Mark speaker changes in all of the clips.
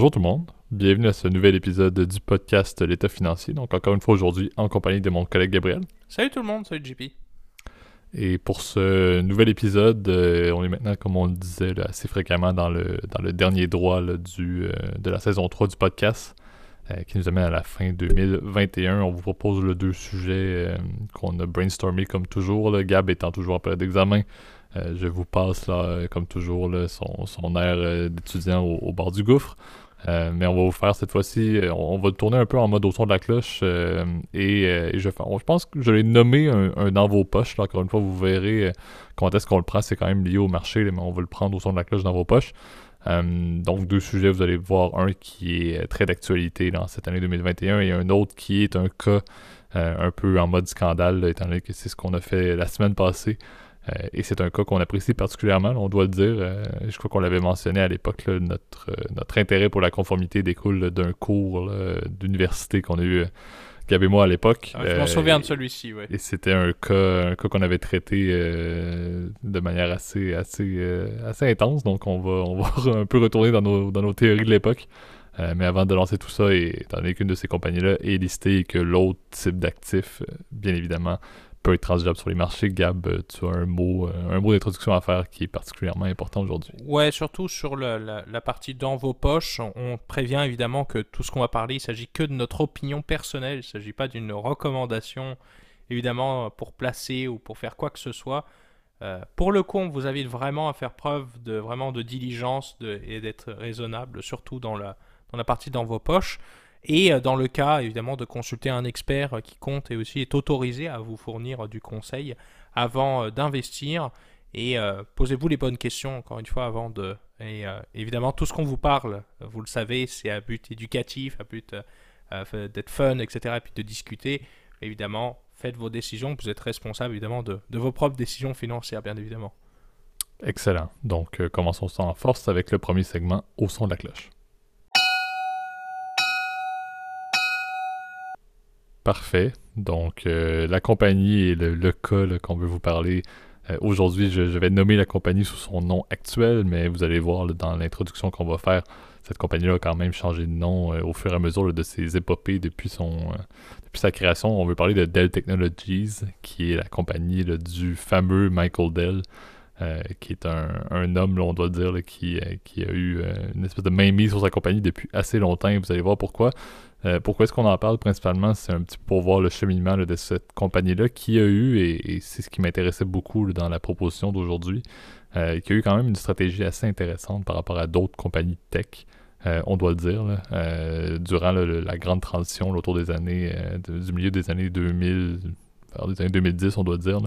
Speaker 1: Bonjour tout le monde, bienvenue à ce nouvel épisode du podcast L'État financier. Donc encore une fois aujourd'hui en compagnie de mon collègue Gabriel.
Speaker 2: Salut tout le monde, salut JP.
Speaker 1: Et pour ce nouvel épisode, euh, on est maintenant, comme on le disait assez fréquemment, dans le, dans le dernier droit du, euh, de la saison 3 du podcast, euh, qui nous amène à la fin 2021. On vous propose le deux sujets qu'on a brainstormé comme toujours, le Gab étant toujours en période d'examen. Je vous passe, là, comme toujours, son, son, air d'étudiant au, bord du gouffre. Euh, mais on va vous faire cette fois-ci, on, va tourner un peu en mode au son de la cloche. et, je, je, pense que je l'ai nommé un, dans vos poches. encore une fois, vous verrez quand est-ce qu'on le prend. C'est quand même lié au marché, mais on va le prendre au son de la cloche dans vos poches. donc deux sujets, vous allez voir un qui est très d'actualité dans cette année 2021 et un autre qui est un cas un peu en mode scandale, étant donné que c'est ce qu'on a fait la semaine passée. Euh, et c'est un cas qu'on apprécie particulièrement, on doit le dire. Euh, je crois qu'on l'avait mentionné à l'époque, notre, euh, notre intérêt pour la conformité découle d'un cours d'université qu'on a eu, Gab et moi, à l'époque.
Speaker 2: Ah, je m'en souviens de celui-ci, oui.
Speaker 1: Et c'était un cas, un cas qu'on avait traité de manière assez, assez, assez intense, donc on va, on va un peu retourner dans nos, dans nos théories de l'époque. mais avant de lancer tout ça, et étant donné qu'une de ces compagnies-là est listée et que l'autre type d'actif, bien évidemment, peut être transigeable sur les marchés. Gab, euh, tu as un mot, euh, un mot d'introduction à faire qui est particulièrement important aujourd'hui.
Speaker 2: Ouais, surtout sur la, partie dans vos poches. On, prévient évidemment que tout ce qu'on va parler, il s'agit que de notre opinion personnelle. Il ne s'agit pas d'une recommandation, évidemment, pour placer ou pour faire quoi que ce soit. Euh, pour le coup, on vous invite vraiment à faire preuve de vraiment de diligence et d'être raisonnable, surtout dans la partie dans vos poches. Et euh, dans le cas, évidemment, de consulter un expert euh, qui compte et aussi est autorisé à vous fournir euh, du conseil avant d'investir. Et posez-vous les bonnes questions, encore une fois, avant de... Et évidemment, tout ce qu'on vous parle, vous le savez, c'est à but éducatif, à but d'être fun, etc. Et puis de discuter. Évidemment, faites vos décisions. Vous êtes responsable, évidemment, de, de vos propres décisions financières, bien évidemment.
Speaker 1: Excellent. Donc, commençons en force avec le premier segment au son de la cloche. Parfait. Donc, euh, la compagnie et le, cas qu'on veut vous parler. Euh, aujourd'hui, je, vais nommer la compagnie sous son nom actuel, mais vous allez voir dans l'introduction qu'on va faire, cette compagnie-là a quand même changé de nom euh, au fur et à mesure de ses épopées depuis, son, depuis sa création. On veut parler de Dell Technologies, qui est la compagnie du fameux Michael Dell. qui est un, homme, on doit dire, qui, qui, a eu une espèce de mainmise sur sa compagnie depuis assez longtemps. Et vous allez voir pourquoi. Euh, pourquoi est-ce qu'on en parle principalement? C'est un petit peu pour voir le cheminement de cette compagnie-là qui a eu, et, c'est ce qui m'intéressait beaucoup dans la proposition d'aujourd'hui, euh, qui a eu quand même une stratégie assez intéressante par rapport à d'autres compagnies tech. Euh, on doit le dire, durant la grande transition autour des années, du milieu des années 2000, des années 2010, on doit dire.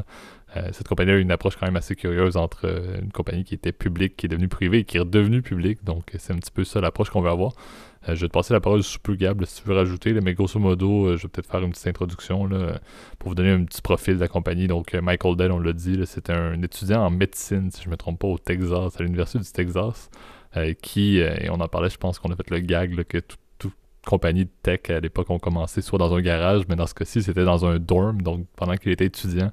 Speaker 1: cette compagnie a une approche quand même assez curieuse entre une compagnie qui était publique, qui est devenue privée et qui est redevenue publique. Donc, c'est un petit peu ça l'approche qu'on veut avoir. Euh, je vais te passer la parole sous peu, Gab, si tu veux rajouter. mais grosso modo, euh, je vais peut-être faire une petite introduction là, pour vous donner un petit profil de la compagnie. Donc, euh, Michael Dell, on l'a dit, c'était un étudiant en médecine, si je ne me trompe pas, au Texas, à l'Université du Texas, qui, et on en parlait, je pense qu'on a fait le gag que toute compagnie de tech à l'époque ont commencé soit dans un garage, mais dans ce cas-ci, c'était dans un dorm. Donc, pendant qu'il était étudiant,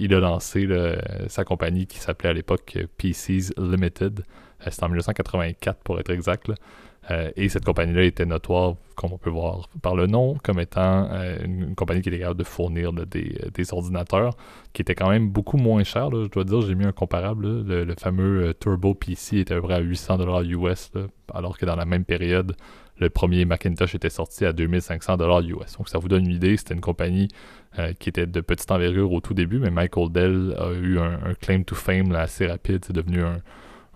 Speaker 1: il a lancé sa compagnie qui s'appelait à l'époque PCs Limited. C'était en 1984 pour être exact. Euh, et cette compagnie-là était notoire, comme on peut voir par le nom, comme étant euh, une, compagnie qui était capable de fournir des, ordinateurs qui étaient quand même beaucoup moins chers. je dois dire, j'ai mis un comparable. le, fameux euh, Turbo PC était à peu près à 800$ US, alors que dans la même période, le premier Macintosh était sorti à 2500$ US. Donc ça vous donne une idée, c'était une compagnie qui était de petite envergure au tout début, mais Michael Dell a eu un, claim to fame assez rapide. C'est devenu un,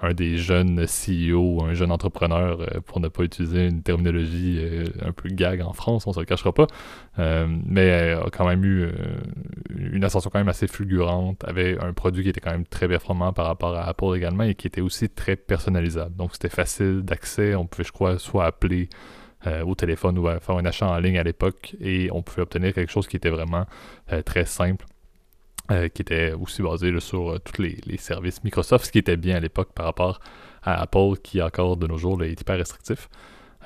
Speaker 1: un des jeunes CEO, un jeune entrepreneur, euh, pour ne pas utiliser une terminologie euh, un peu gag en France, on se le cachera pas, euh, mais a quand même eu une ascension quand même assez fulgurante, avait un produit qui était quand même très performant par rapport à Apple également et qui était aussi très personnalisable. Donc c'était facile d'accès, on pouvait je crois soit appeler au téléphone ou faire un achat en ligne à l'époque et on pouvait obtenir quelque chose qui était vraiment très simple euh, qui était aussi basé sur euh, tous les, services Microsoft, ce qui était bien à l'époque par rapport à Apple, qui encore de nos jours est hyper restrictif.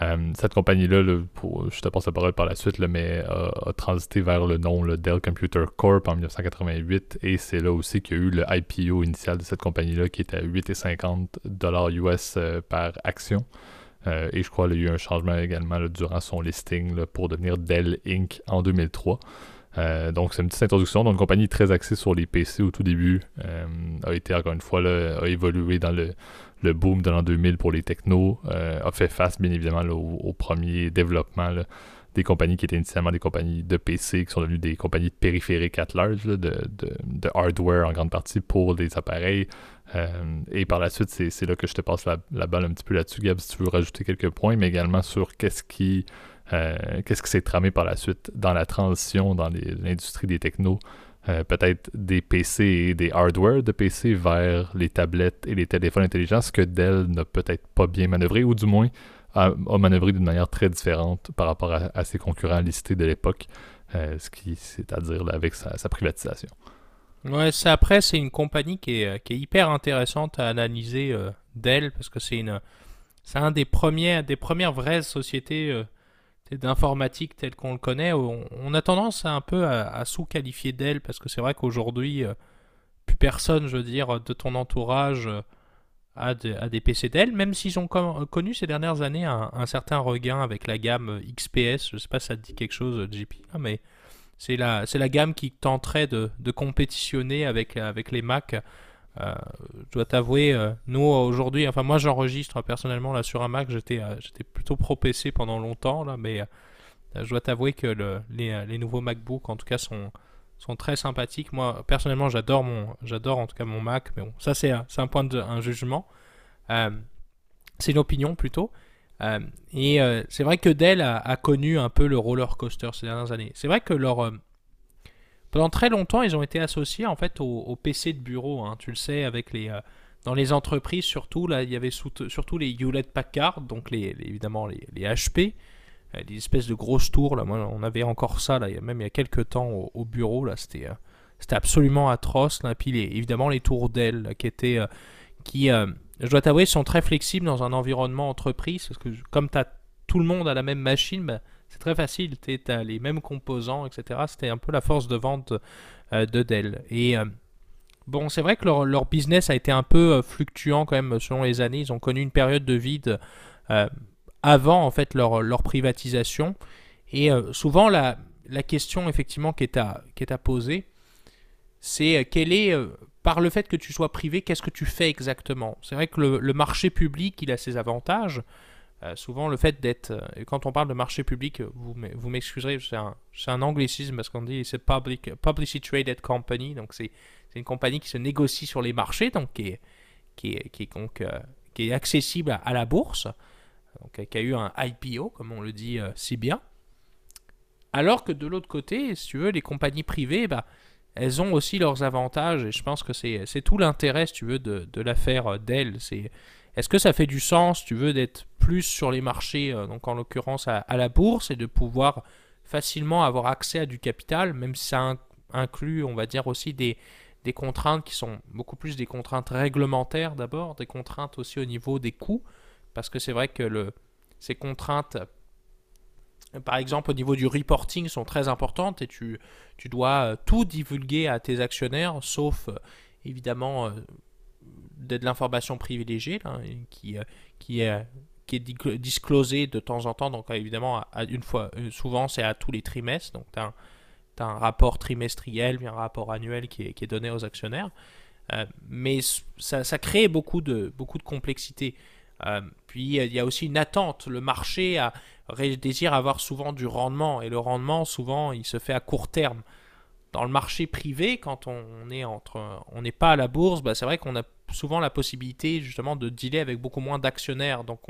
Speaker 1: Euh, cette compagnie-là, je te passe la parole par la suite, mais a transité vers le nom Dell Computer Corp en 1988 et c'est là aussi qu'il y a eu le IPO initial de cette compagnie-là qui était à 8,50$ US par action. et je crois qu'il y a eu un changement également durant son listing pour devenir Dell Inc. en 2003. Donc c'est une petite introduction. Donc une compagnie très axée sur les PC au tout début a été encore une fois a évolué dans le, le boom de l'an 2000 pour les technos, a fait face bien évidemment au, premier développement des compagnies qui étaient initialement des compagnies de PC, qui sont devenues des compagnies de périphériques at large, de, de, hardware en grande partie pour des appareils. Euh, et par la suite, c'est là que je te passe la, balle un petit peu là-dessus, Gab, si tu veux rajouter quelques points, mais également sur qu'est-ce qui euh, qu'est-ce qui s'est tramé par la suite dans la transition dans l'industrie des technos, euh, peut-être des PC et des hardware de PC vers les tablettes et les téléphones intelligents, ce que Dell n'a peut-être pas bien manœuvré, ou du moins a, manœuvré d'une manière très différente par rapport à, ses concurrents listés de l'époque, euh, c'est-à-dire avec sa, privatisation.
Speaker 2: Ouais, c'est après, c'est une compagnie qui est, hyper intéressante à analyser euh, Dell parce que c'est une, un des premiers, des premières vraies sociétés euh, d'informatique telles qu'on le connaît. On, a tendance à un peu à, sous-qualifier Dell parce que c'est vrai qu'aujourd'hui, plus personne, je veux dire, de ton entourage à, des PC Dell, même s'ils ont connu ces dernières années un, certain regain avec la gamme XPS. Je sais pas si ça te dit quelque chose, JP, mais c'est la, la gamme qui tenterait de, compétitionner avec, avec les Mac. Euh, je dois t'avouer, euh, nous aujourd'hui, enfin moi j'enregistre personnellement là sur un Mac, j'étais euh, plutôt pro PC pendant longtemps là, mais je dois t'avouer que le, les, nouveaux MacBook en tout cas sont, très sympathiques. Moi, personnellement, j'adore mon, j'adore en tout cas mon Mac, mais bon, ça c'est un, point de un jugement. C'est une opinion plutôt. Et c'est vrai que Dell a, connu un peu le roller coaster ces dernières années. C'est vrai que leur pendant très longtemps, ils ont été associés en fait au, PC de bureau. Hein. tu le sais, avec les dans les entreprises surtout là, il y avait surtout les Hewlett Packard, donc les, évidemment les, HP des espèces de grosses tours. Là. On avait encore ça, là, même il y a quelques temps au, bureau. Là, c'était, euh, c'était absolument atroce. Là. Puis évidemment, les tours d'ailes qui étaient. Euh, qui, euh, je dois t'avouer, sont très flexibles dans un environnement entreprise. Parce que comme as, tout le monde à la même machine, bah, c'est très facile. Tu as les mêmes composants, etc. C'était un peu la force de vente de Dell. Et. Bon, c'est vrai que leur, business a été un peu fluctuant quand même selon les années. Ils ont connu une période de vide avant en fait leur, privatisation. Et euh, souvent la, question effectivement qui est à, poser, c'est euh, quel est, euh, par le fait que tu sois privé, qu'est-ce que tu fais exactement? C'est vrai que le, marché public, il a ses avantages. Souvent le fait d'être, quand on parle de marché public, vous, vous m'excuserez, c'est un, un, anglicisme parce qu'on dit c'est public, publicly traded company, donc c'est une compagnie qui se négocie sur les marchés, donc qui est, accessible à la bourse donc, qui a eu un IPO, comme on le dit euh, si bien. Alors que de l'autre côté, si tu veux, les compagnies privées, bah, elles ont aussi leurs avantages, et je pense que c'est tout l'intérêt, si tu veux, de, l'affaire euh, Dell. Est-ce que ça fait du sens, tu veux, d'être plus sur les marchés, euh, donc en l'occurrence à, la bourse, et de pouvoir facilement avoir accès à du capital, même si ça inclut, on va dire aussi des, contraintes qui sont beaucoup plus des contraintes réglementaires d'abord, des contraintes aussi au niveau des coûts? Parce que c'est vrai que ces contraintes, par exemple au niveau du reporting, sont très importantes et tu, tu dois euh, tout divulguer à tes actionnaires, sauf euh, évidemment euh, de, l'information privilégiée qui, qui est qui est disclosée de temps en temps, donc évidemment, à, une fois, souvent c'est à tous les trimestres, donc tu as, un rapport trimestriel, puis un rapport annuel qui est, qui est donné aux actionnaires, mais ça, ça, crée beaucoup de, beaucoup de complexité. Euh, puis il y a aussi une attente. Le marché a, désire avoir souvent du rendement et le rendement souvent il se fait à court terme. Dans le marché privé, quand on est entre, on n'est pas à la bourse, bah, c'est vrai qu'on a souvent la possibilité justement de dealer avec beaucoup moins d'actionnaires. Donc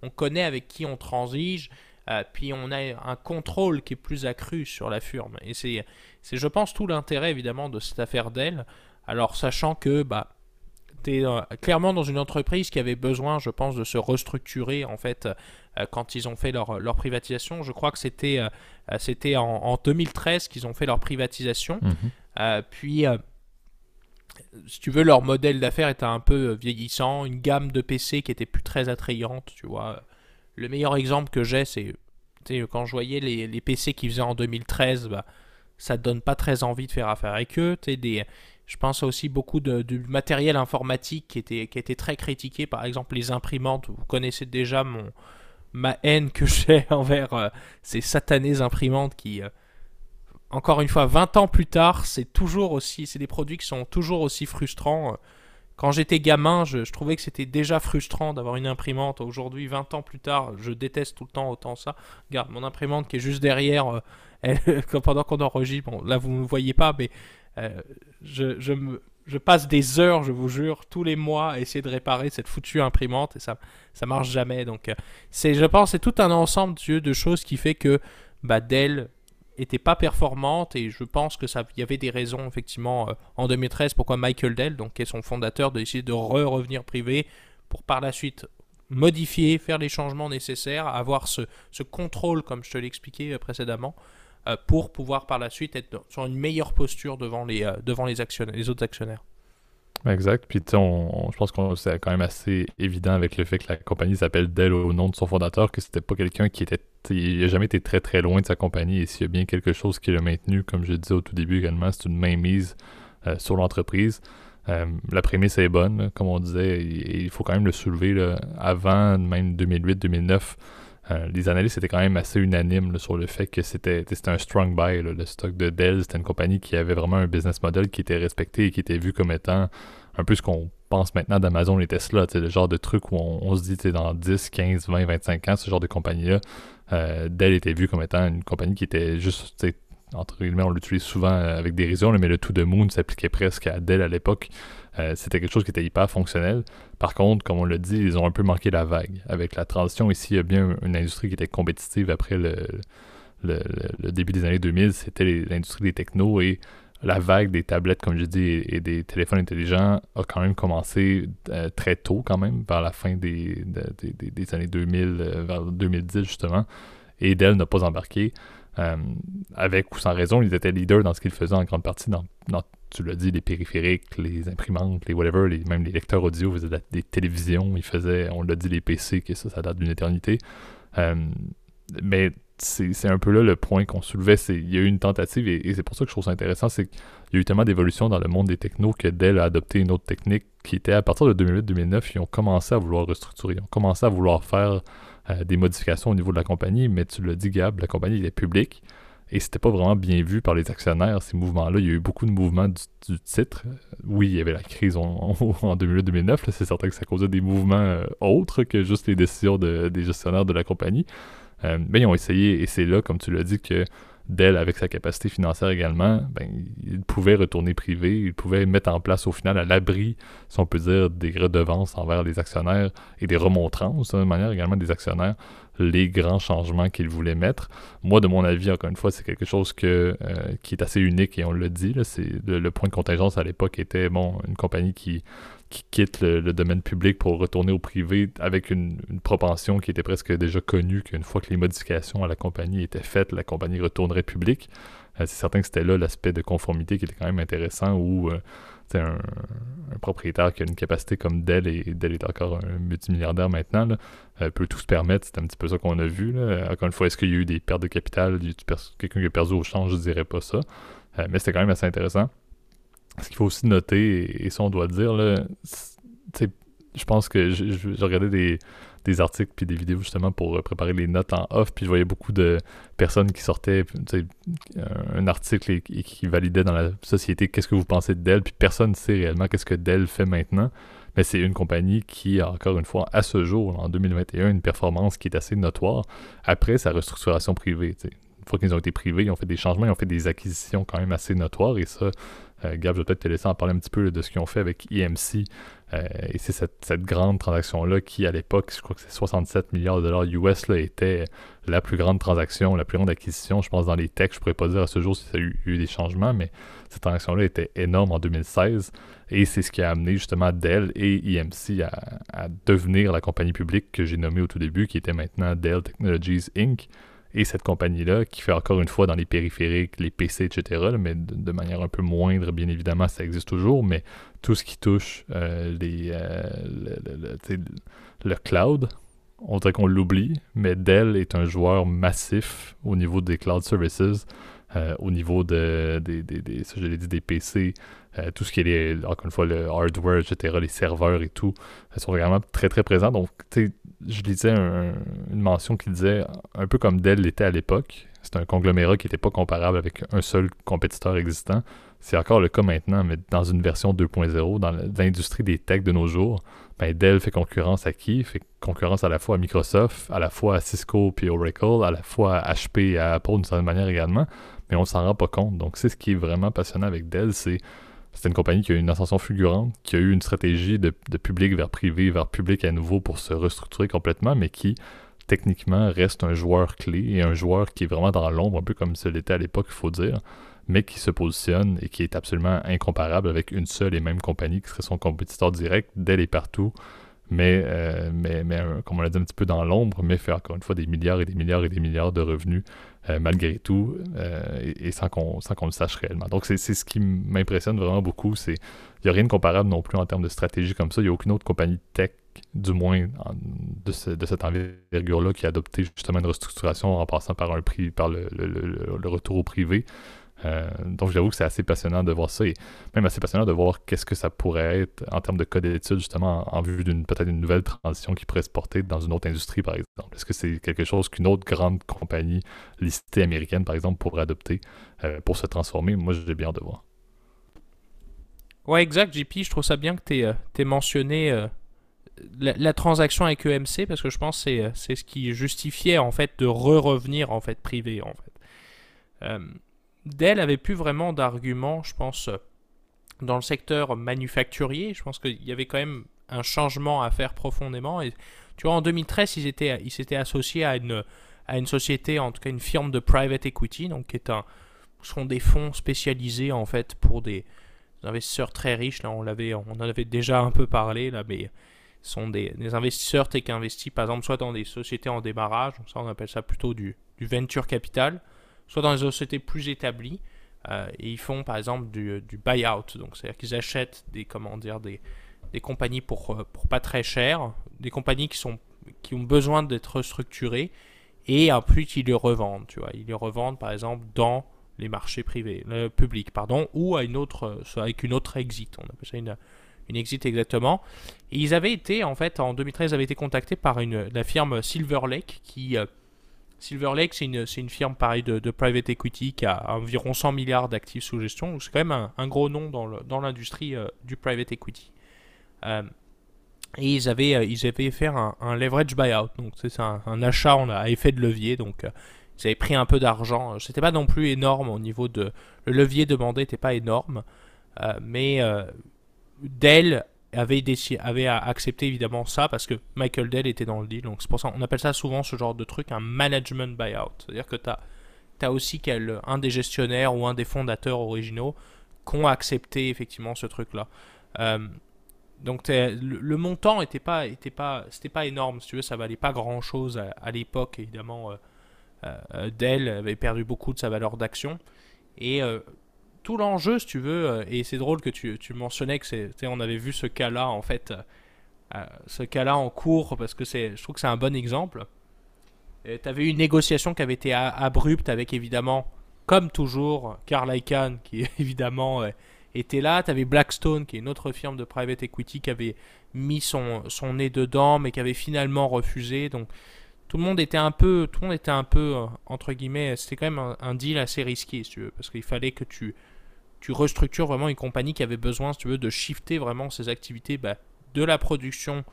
Speaker 2: on, connaît avec qui on transige, euh, puis on a un contrôle qui est plus accru sur la firme. Et c'est, je pense, tout l'intérêt évidemment de cette affaire d'elle. Alors sachant que bah, tu euh, clairement dans une entreprise qui avait besoin, je pense, de se restructurer en fait quand ils ont fait leur, leur privatisation. Je crois que c'était euh, c'était en, 2013 qu'ils ont fait leur privatisation. Mhm. puis, si tu veux, leur modèle d'affaires était un peu vieillissant, une gamme de PC qui était plus très attrayante, tu vois. Le meilleur exemple que j'ai, c'est quand je voyais les, les PC qu'ils faisaient en 2013, bah, ça te donne pas très envie de faire affaire avec eux. Des, je pense aussi beaucoup de, matériel informatique qui était, qui était très critiqué, par exemple les imprimantes. Vous connaissez déjà mon, ma haine que j'ai envers ces satanées imprimantes qui, encore une fois, 20 ans plus tard, c'est toujours aussi, c'est des produits qui sont toujours aussi frustrants. Quand j'étais gamin, je, trouvais que c'était déjà frustrant d'avoir une imprimante. Aujourd'hui, 20 ans plus tard, je déteste tout le temps autant ça. Regarde, mon imprimante qui est juste derrière, pendant qu'on enregistre, bon, là vous ne me voyez pas, mais je, me, je passe des heures, je vous jure, tous les mois à essayer de réparer cette foutue imprimante et ça ça marche jamais. Donc euh, c'est je pense c'est tout un ensemble de choses qui fait que bah, Dell était pas performante et je pense que ça il y avait des raisons effectivement euh, en 2013 pourquoi Michael Dell donc qui est son fondateur d'essayer de re revenir privé pour par la suite modifier, faire les changements nécessaires, avoir ce, ce contrôle comme je te l'expliquais euh, précédemment pour pouvoir par la suite être sur une meilleure posture devant les, euh, devant les, actionnaires, les autres actionnaires.
Speaker 1: Exact. Puis on, je pense que c'est quand même assez évident avec le fait que la compagnie s'appelle Dell au nom de son fondateur, que c'était pas quelqu'un qui était. Il n'a jamais été très très loin de sa compagnie. Et s'il y a bien quelque chose qui l'a maintenu, comme je disais au tout début également, c'est une mainmise euh, sur l'entreprise. la prémisse est bonne, comme on disait, il, il faut quand même le soulever. avant même 2008-2009, euh, les analystes étaient quand même assez unanimes sur le fait que c'était un strong buy. le stock de Dell, c'était une compagnie qui avait vraiment un business model qui était respecté et qui était vu comme étant un peu ce qu'on pense maintenant d'Amazon et Tesla. Le genre de truc où on, se dit dans 10, 15, 20, 25 ans, ce genre de compagnie-là, euh, Dell était vu comme étant une compagnie qui était juste entre guillemets, on l'utilise souvent euh, avec dérision, mais le tout de Moon s'appliquait presque à Dell à l'époque. Euh, c'était quelque chose qui était hyper fonctionnel. Par contre, comme on l'a dit, ils ont un peu manqué la vague. Avec la transition ici, il y a bien une industrie qui était compétitive après le, début des années 2000. C'était l'industrie des technos et la vague des tablettes, comme je dis, et, des téléphones intelligents a quand même commencé euh, très tôt, quand même, vers la fin des, années 2000, euh, vers 2010 justement. Et Dell n'a pas embarqué. avec ou sans raison, ils étaient leaders dans ce qu'ils faisaient en grande partie dans, dans tu l'as dit, les périphériques, les imprimantes, les whatever, les, même les lecteurs audio faisaient des télévisions, ils faisaient, on l'a dit, les PC, que ça, ça date d'une éternité. Euh, mais c'est un peu là le point qu'on soulevait, il y a eu une tentative, et, c'est pour ça que je trouve ça intéressant, c'est qu'il y a eu tellement d'évolution dans le monde des technos que Dell a adopté une autre technique qui était à partir de 2008-2009, ils ont commencé à vouloir restructurer, ils ont commencé à vouloir faire euh, des modifications au niveau de la compagnie, mais tu l'as dit Gab, la compagnie était publique, et c'était pas vraiment bien vu par les actionnaires, ces mouvements-là. Il y a eu beaucoup de mouvements du, titre. Oui, il y avait la crise en, 2008-2009. C'est certain que ça causait des mouvements euh, autres que juste les décisions des gestionnaires de la compagnie. Euh, mais ils ont essayé, et c'est là, comme tu l'as dit, que Dell, avec sa capacité financière également, ben, il pouvait retourner privé, il pouvait mettre en place au final à l'abri, si on peut dire, des redevances envers les actionnaires et des remontrances, de manière également des actionnaires, les grands changements qu'il voulait mettre. Moi, de mon avis, encore une fois, c'est quelque chose euh, qui est assez unique et on le dit. Là, le, point de contingence à l'époque était bon, une compagnie qui, qui quitte le, domaine public pour retourner au privé avec une, propension qui était presque déjà connue qu'une fois que les modifications à la compagnie étaient faites, la compagnie retournerait publique. Euh, c'est certain que c'était là l'aspect de conformité qui était quand même intéressant où euh, un, propriétaire qui a une capacité comme Dell, et Dell est encore un multimilliardaire maintenant, euh, peut tout se permettre. C'est un petit peu ça qu'on a vu. Encore une fois, est-ce qu'il y a eu des pertes de capital? Quelqu'un qui a perdu au change, je dirais pas ça. mais c'était quand même assez intéressant. Ce qu'il faut aussi noter, et, ça on doit dire, là, je pense que j'ai regardé des, des, articles puis des vidéos justement pour euh, préparer les notes en off, puis je voyais beaucoup de personnes qui sortaient un article et, qui validaient dans la société qu'est-ce que vous pensez de Dell, puis personne ne sait réellement qu'est-ce que Dell fait maintenant. Mais c'est une compagnie qui a encore une fois, à ce jour, en 2021, une performance qui est assez notoire après sa restructuration privée. Une fois qu'ils ont été privés, ils ont fait des changements, ils ont fait des acquisitions quand même assez notoires et ça, euh, Gab, je vais peut-être te laisser en parler un petit peu de ce qu'ils ont fait avec EMC. Euh, et c'est cette, grande transaction-là qui, à l'époque, je crois que c'est 67 milliards de dollars US, là, était la plus grande transaction, la plus grande acquisition. Je pense dans les techs, je pourrais pas dire à ce jour si ça a eu, des changements, mais cette transaction-là était énorme en 2016. Et c'est ce qui a amené justement Dell et EMC à devenir la compagnie publique que j'ai nommée au tout début, qui était maintenant Dell Technologies Inc et cette compagnie-là, qui fait encore une fois dans les périphériques, les PC, etc., mais de, manière un peu moindre, bien évidemment, ça existe toujours, mais tout ce qui touche euh, les, euh, le, cloud, on dirait qu'on l'oublie, mais Dell est un joueur massif au niveau des cloud services, euh, au niveau de, des, des, des, ça, dit, des PC, tout ce qui est, encore une fois, le hardware, etc., les serveurs et tout, sont vraiment très, très présents. Donc, je lisais une mention qui disait, un peu comme Dell l'était à l'époque, c'est un conglomérat qui n'était pas comparable avec un seul compétiteur existant. C'est encore le cas maintenant, mais dans une version 2.0, dans l'industrie des techs de nos jours, ben Dell fait concurrence à qui? Fait concurrence à la fois à Microsoft, à la fois à Cisco puis Oracle, à la fois à HP et à Apple d'une certaine manière également, mais on ne s'en rend pas compte. Donc c'est ce qui est vraiment passionnant avec Dell, c'est c'est une compagnie qui a eu une ascension fulgurante, qui a eu une stratégie de, public vers privé, vers public à nouveau pour se restructurer complètement, mais qui techniquement reste un joueur clé et un joueur qui est vraiment dans l'ombre, un peu comme ce l'était à l'époque, il faut dire mais qui se positionne et qui est absolument incomparable avec une seule et même compagnie qui serait son compétiteur direct dès les partout, mais, euh, mais comme on l'a dit un petit peu dans l'ombre, mais fait encore une fois des milliards et des milliards et des milliards de revenus euh, malgré tout euh, et, sans qu'on le sache réellement. Donc c'est ce qui m'impressionne vraiment beaucoup, c'est il n'y a rien de comparable non plus en termes de stratégie comme ça, il n'y a aucune autre compagnie tech du moins de, cette envergure-là qui a adopté justement une restructuration en passant par un prix, par le, le retour au privé. Euh, donc j'avoue que c'est assez passionnant de voir ça et même assez passionnant de voir qu'est-ce que ça pourrait être en termes de code d'études justement en, vue d'une peut-être une nouvelle transition qui pourrait se porter dans une autre industrie par exemple. Est-ce que c'est quelque chose qu'une autre grande compagnie listée américaine par exemple pourrait adopter euh, pour se transformer? Moi j'ai bien hâte de voir.
Speaker 2: Ouais exact JP, je trouve ça bien que tu aies, euh, mentionné la, transaction avec EMC parce que je pense que c'est ce qui justifiait en fait de re-revenir en fait privé en fait. Dell avait plus vraiment d'arguments, je pense, dans le secteur manufacturier. Je pense qu'il y avait quand même un changement à faire profondément. Et tu vois, en 2013, ils étaient, ils s'étaient associés à une, à une société, en tout cas une firme de private equity, donc qui est un, sont des fonds spécialisés en fait pour des investisseurs très riches. Là, on l'avait, on en avait déjà un peu parlé là, mais sont des, des investisseurs tech investis par exemple soit dans des sociétés en démarrage, ça on appelle ça plutôt du, du venture capital, soit dans les sociétés plus établies. Euh, et ils font par exemple du, du buyout, donc c'est-à-dire qu'ils achètent des, comment dire, des, des compagnies pour, euh, pour pas très cher, des compagnies qui, sont, qui ont besoin d'être restructurées, et ensuite ils les revendent, tu vois. Ils les revendent par exemple dans les marchés privés, le public, pardon, ou à une autre, avec une autre exit, on appelle ça une, une exit exactement. Et ils avaient été, en fait, en 2013, ils avaient été contactés par une, la firme Silver Lake qui euh, Silver Lake, c'est une, une, firme pareil de, private equity qui a environ 100 milliards d'actifs sous gestion. C'est quand même un, gros nom dans l'industrie euh, du private equity. Euh, et ils avaient, euh, ils avaient fait un, leverage buyout. Donc c'est un, un, achat à effet de levier. Donc ils avaient pris un peu d'argent. C'était pas non plus énorme au niveau de. Le levier demandé n'était pas énorme. mais Dell avait, avait accepté évidemment ça parce que Michael Dell était dans le deal. Donc c'est pour ça qu'on appelle ça souvent ce genre de truc un management buyout. C'est-à-dire que tu as, aussi quel, un des gestionnaires ou un des fondateurs originaux qui ont accepté effectivement ce truc-là. Euh, donc le, montant était pas, était pas, pas énorme, si tu veux, ça valait pas grand-chose à, l'époque, évidemment. Euh, euh, Dell avait perdu beaucoup de sa valeur d'action. Et tout l'enjeu, si tu veux, euh, et c'est drôle que tu, tu mentionnais que on avait vu ce cas-là en fait, euh, euh, ce cas-là en cours parce que je trouve que c'est un bon exemple. Tu avais eu une négociation qui avait été abrupte avec évidemment, comme toujours, Carl Icahn qui évidemment était là. Tu avais Blackstone qui est une autre firme de private equity qui avait mis son, son nez dedans mais qui avait finalement refusé. Donc tout le monde était un peu, tout le monde était un peu entre guillemets, c'était quand même un, un, deal assez risqué, si tu veux, parce qu'il fallait que tu tu restructures vraiment une compagnie qui avait besoin, si tu veux, de shifter vraiment ses activités bah, de la production,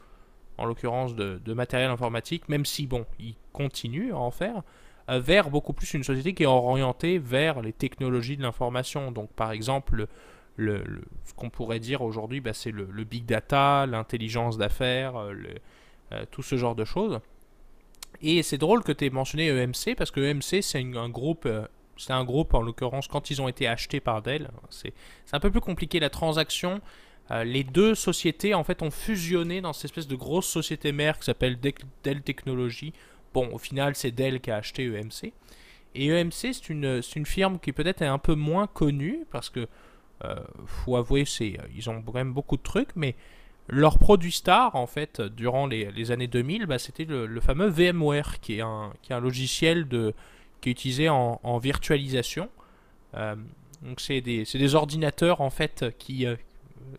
Speaker 2: en l'occurrence de, matériel informatique, même si, bon, il continue à en faire, euh, vers beaucoup plus une société qui est orientée vers les technologies de l'information. Donc, par exemple, le, ce qu'on pourrait dire aujourd'hui, bah, c'est le, big data, l'intelligence d'affaires, euh, euh, tout ce genre de choses. Et c'est drôle que tu aies mentionné EMC, parce que EMC, c'est un groupe c'est un groupe, en l'occurrence, quand ils ont été achetés par Dell. C'est un peu plus compliqué la transaction. Euh, les deux sociétés, en fait, ont fusionné dans cette espèce de grosse société mère qui s'appelle Dell Technologies. Bon, au final, c'est Dell qui a acheté EMC. Et EMC, c'est une, une, firme qui peut-être est un peu moins connue parce que, euh, faut avouer, ils ont quand même beaucoup de trucs, mais leur produit star, en fait, durant les, années 2000, bah, c'était le, le, fameux VMware, qui est un, qui est un logiciel de, qui est utilisé en, virtualisation. Euh, Donc c'est des, des, ordinateurs en fait qui,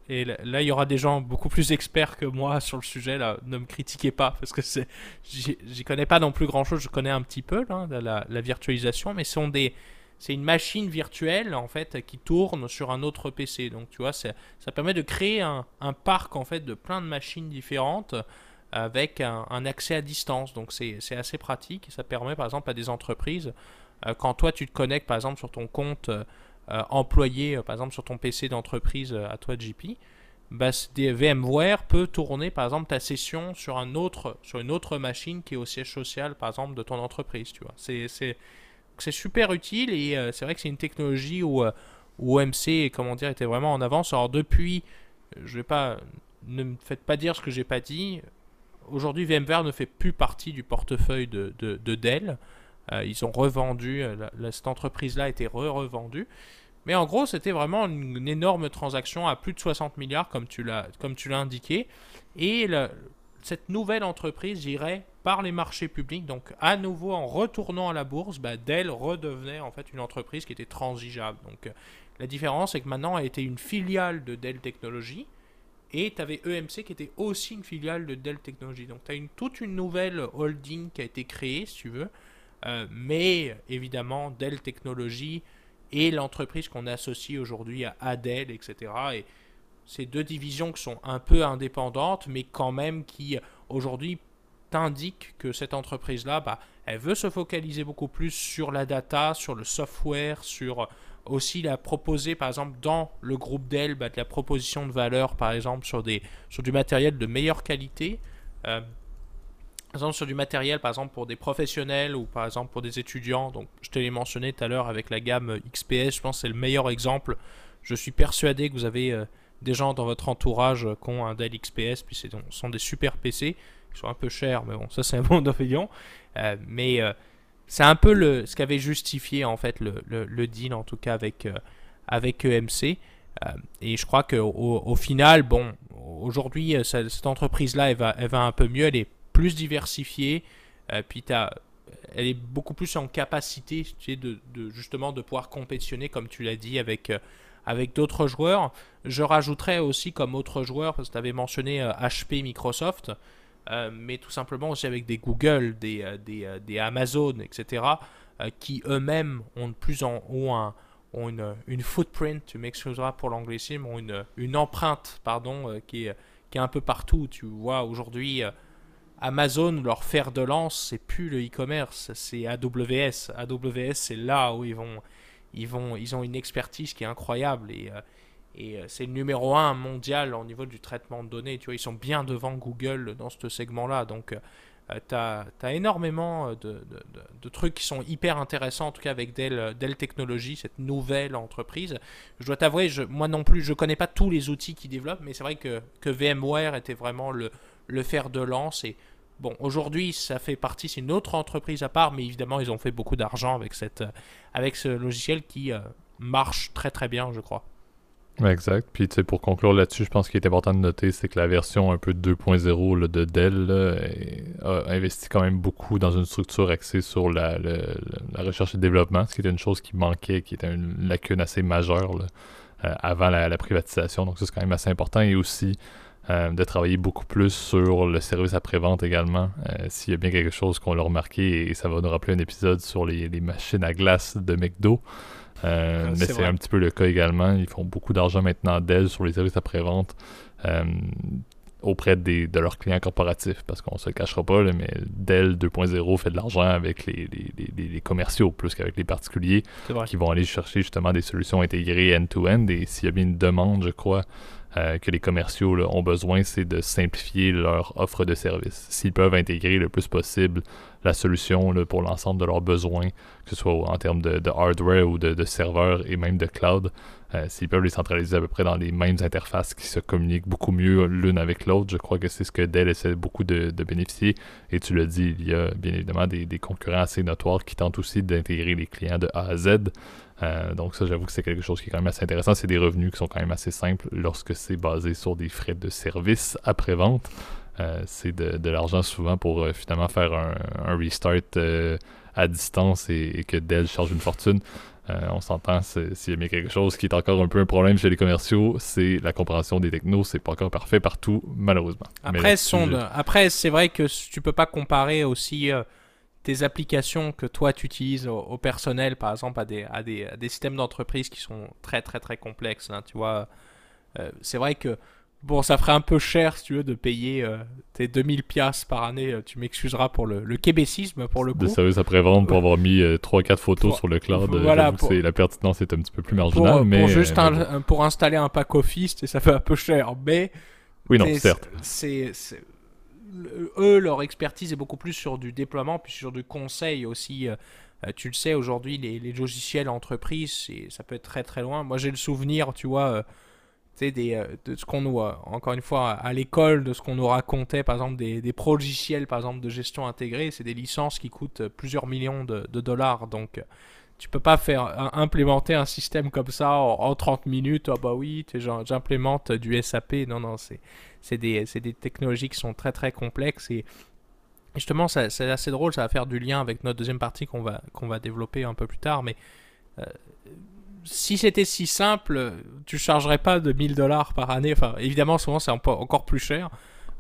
Speaker 2: et là, il y aura des gens beaucoup plus experts que moi sur le sujet. Ne me critiquez pas parce que j'y connais pas non plus grand chose. Je connais un petit peu la, la, virtualisation, mais c'est une machine virtuelle en fait qui tourne sur un autre PC. Donc tu vois, ça permet de créer un, un, parc en fait de plein de machines différentes avec un, accès à distance. Donc c'est assez pratique ça permet par exemple à des entreprises euh, quand toi tu te connectes par exemple sur ton compte euh, employé, euh, par exemple sur ton PC d'entreprise à toi JP, bah, VMware peut tourner par exemple ta session sur, un autre, sur une autre machine qui est au siège social par exemple de ton entreprise. Tu vois. C'est super utile et c'est vrai que c'est une technologie où, où OMC comment dire, était vraiment en avance. Alors depuis, je vais pas, ne me faites pas dire ce que j'ai pas dit. Aujourd'hui, VMware ne fait plus partie du portefeuille de, de, de Dell. ils ont revendu, cette entreprise-là a été re-revendue. Mais en gros, c'était vraiment une, énorme transaction à plus de 60 milliards, comme tu l'as, comme tu l'as indiqué. Et cette nouvelle entreprise irait par les marchés publics. Donc, à nouveau, en retournant à la bourse, bah, Dell redevenait en fait une entreprise qui était transigeable. Donc, euh, la différence, c'est que maintenant, elle était une filiale de Dell Technologies. Et tu avais EMC qui était aussi une filiale de Dell Technologies. Donc, tu as une, toute une nouvelle holding qui a été créée, si tu veux. Euh, mais évidemment, Dell Technologies et l'entreprise qu'on associe aujourd'hui à Adel, etc. Et ces deux divisions qui sont un peu indépendantes, mais quand même qui aujourd'hui t'indiquent que cette entreprise-là, bah, elle veut se focaliser beaucoup plus sur la data, sur le software, sur aussi la proposer, par exemple, dans le groupe Dell, bah, de la proposition de valeur, par exemple, sur, des, sur du matériel de meilleure qualité. Euh, par exemple sur du matériel, par exemple pour des professionnels ou par exemple pour des étudiants. Donc je te l'ai mentionné tout à l'heure avec la gamme XPS, je pense que c'est le meilleur exemple. Je suis persuadé que vous avez euh, des gens dans votre entourage qui ont un Dell XPS, puis ce sont des super PC. Ils sont un peu chers, mais bon, ça c'est un bon. Euh, mais euh, c'est un peu le, ce qu'avait justifié en fait le, le, deal, en tout cas avec, avec EMC. et je crois qu'au au final, bon, aujourd'hui, cette entreprise-là, elle va, elle va un peu mieux. Elle est plus diversifiée. Euh, puis elle est beaucoup plus en capacité de, justement de pouvoir compétitionner, comme tu l'as dit, avec, euh, avec d'autres joueurs. Je rajouterais aussi comme autre joueur, parce que tu avais mentionné HP, euh, mais tout simplement aussi avec des Google, des, des, des Amazon, etc., qui eux-mêmes ont de plus en ont un, ont une, une footprint, tu m'excuseras pour l'anglicisme, ont une, une empreinte, pardon, qui, est, qui est un peu partout. Tu vois, aujourd'hui, Amazon, leur fer de lance, c'est plus le e-commerce, c'est AWS. AWS, c'est là où ils vont, ils vont, ils ont une expertise qui est incroyable euh, et euh, c'est le numéro un mondial au niveau du traitement de données. Tu vois, ils sont bien devant Google dans ce segment-là. Donc, euh, tu as, énormément de, de, trucs qui sont hyper intéressants, en tout cas avec Dell, Dell Technologies, cette nouvelle entreprise. Je dois t'avouer, moi non plus, je connais pas tous les outils qu'ils développent, mais c'est vrai que, que VMware était vraiment le, le fer de lance et Bon, aujourd'hui, ça fait partie, c'est une autre entreprise à part, mais évidemment, ils ont fait beaucoup d'argent avec, cette, euh, avec ce logiciel qui euh, marche très très bien, je crois.
Speaker 1: Exact. Puis, pour conclure là-dessus, je pense qu'il est important de noter, c'est que la version un peu 2.0 de Dell a investi quand même beaucoup dans une structure axée sur la, recherche et le développement, ce qui était une chose qui manquait, qui était une lacune assez majeure euh, avant la, privatisation. Donc, ça, c'est quand même assez important. Et aussi, euh, de travailler beaucoup plus sur le service après-vente également. Euh, s'il y a bien quelque chose qu'on l'a remarqué, et ça va nous rappeler un épisode sur les, machines à glace de McDo. Euh, ah, mais c'est un petit peu le cas également. Ils font beaucoup d'argent maintenant Dell sur les services après-vente auprès des, de leurs clients corporatifs. Parce qu'on se le cachera pas, mais Dell 2.0 fait de l'argent avec les, les, commerciaux plus qu'avec les particuliers qui vont aller chercher justement des solutions intégrées end-to-end. -end, et s'il y a bien une demande, je crois, euh, que les commerciaux ont besoin, c'est de simplifier leur offre de service. S'ils peuvent intégrer le plus possible la solution pour l'ensemble de leurs besoins, que ce soit en termes de, hardware ou de, serveurs et même de cloud, euh, s'ils peuvent les centraliser à peu près dans les mêmes interfaces qui se communiquent beaucoup mieux l'une avec l'autre, je crois que c'est ce que Dell essaie beaucoup de, bénéficier. Et tu l'as dit, il y a bien évidemment des, des concurrents assez notoires qui tentent aussi d'intégrer les clients de A à Z. Euh, donc ça, j'avoue que c'est quelque chose qui est quand même assez intéressant. C'est des revenus qui sont quand même assez simples lorsque c'est basé sur des frais de service après-vente. Euh, c'est de, l'argent souvent pour euh, finalement faire un, restart à distance et, que Dell charge une fortune. On s'entend, s'il y a quelque chose qui est encore un peu un problème chez les commerciaux, c'est la compréhension des technos. C'est pas encore parfait partout, malheureusement.
Speaker 2: Après, Après c'est vrai que tu peux pas comparer aussi tes applications que toi tu utilises au, personnel, par exemple, à des, à des, des systèmes d'entreprise qui sont très très très complexes. Hein, tu vois, euh, c'est vrai que Bon, ça ferait un peu cher, si tu veux, de payer euh, tes 2000 piastres par année. Euh, tu m'excuseras pour le, le québécisme, pour le coup.
Speaker 1: De service après-vente pour avoir mis 3-4 photos sur le cloud. Voilà, la pertinence est un petit peu plus marginale,
Speaker 2: pour,
Speaker 1: mais...
Speaker 2: Pour juste pour installer un pack Office, ça fait un peu cher, mais...
Speaker 1: Oui, non, certes.
Speaker 2: C'est... Eux, leur expertise est beaucoup plus sur du déploiement, puis sur du conseil aussi. tu le sais, aujourd'hui, les, logiciels entreprises, ça peut être très très loin. Moi, j'ai le souvenir, tu vois des, euh, de ce qu'on nous, encore une fois, à l'école, de ce qu'on nous racontait, par exemple, des, des logiciels, par exemple, de gestion intégrée, c'est des licences qui coûtent plusieurs millions de, dollars. Donc, tu peux pas faire implémenter un système comme ça en, 30 minutes. Ah bah oui, j'implémente du SAP. Non, non, c'est des, des technologies qui sont très très complexes et justement, c'est assez drôle. Ça va faire du lien avec notre deuxième partie qu'on va, qu'on va développer un peu plus tard. Mais euh, si c'était si simple, tu chargerais pas de 1000 dollars par année. Enfin, évidemment, souvent c'est encore plus cher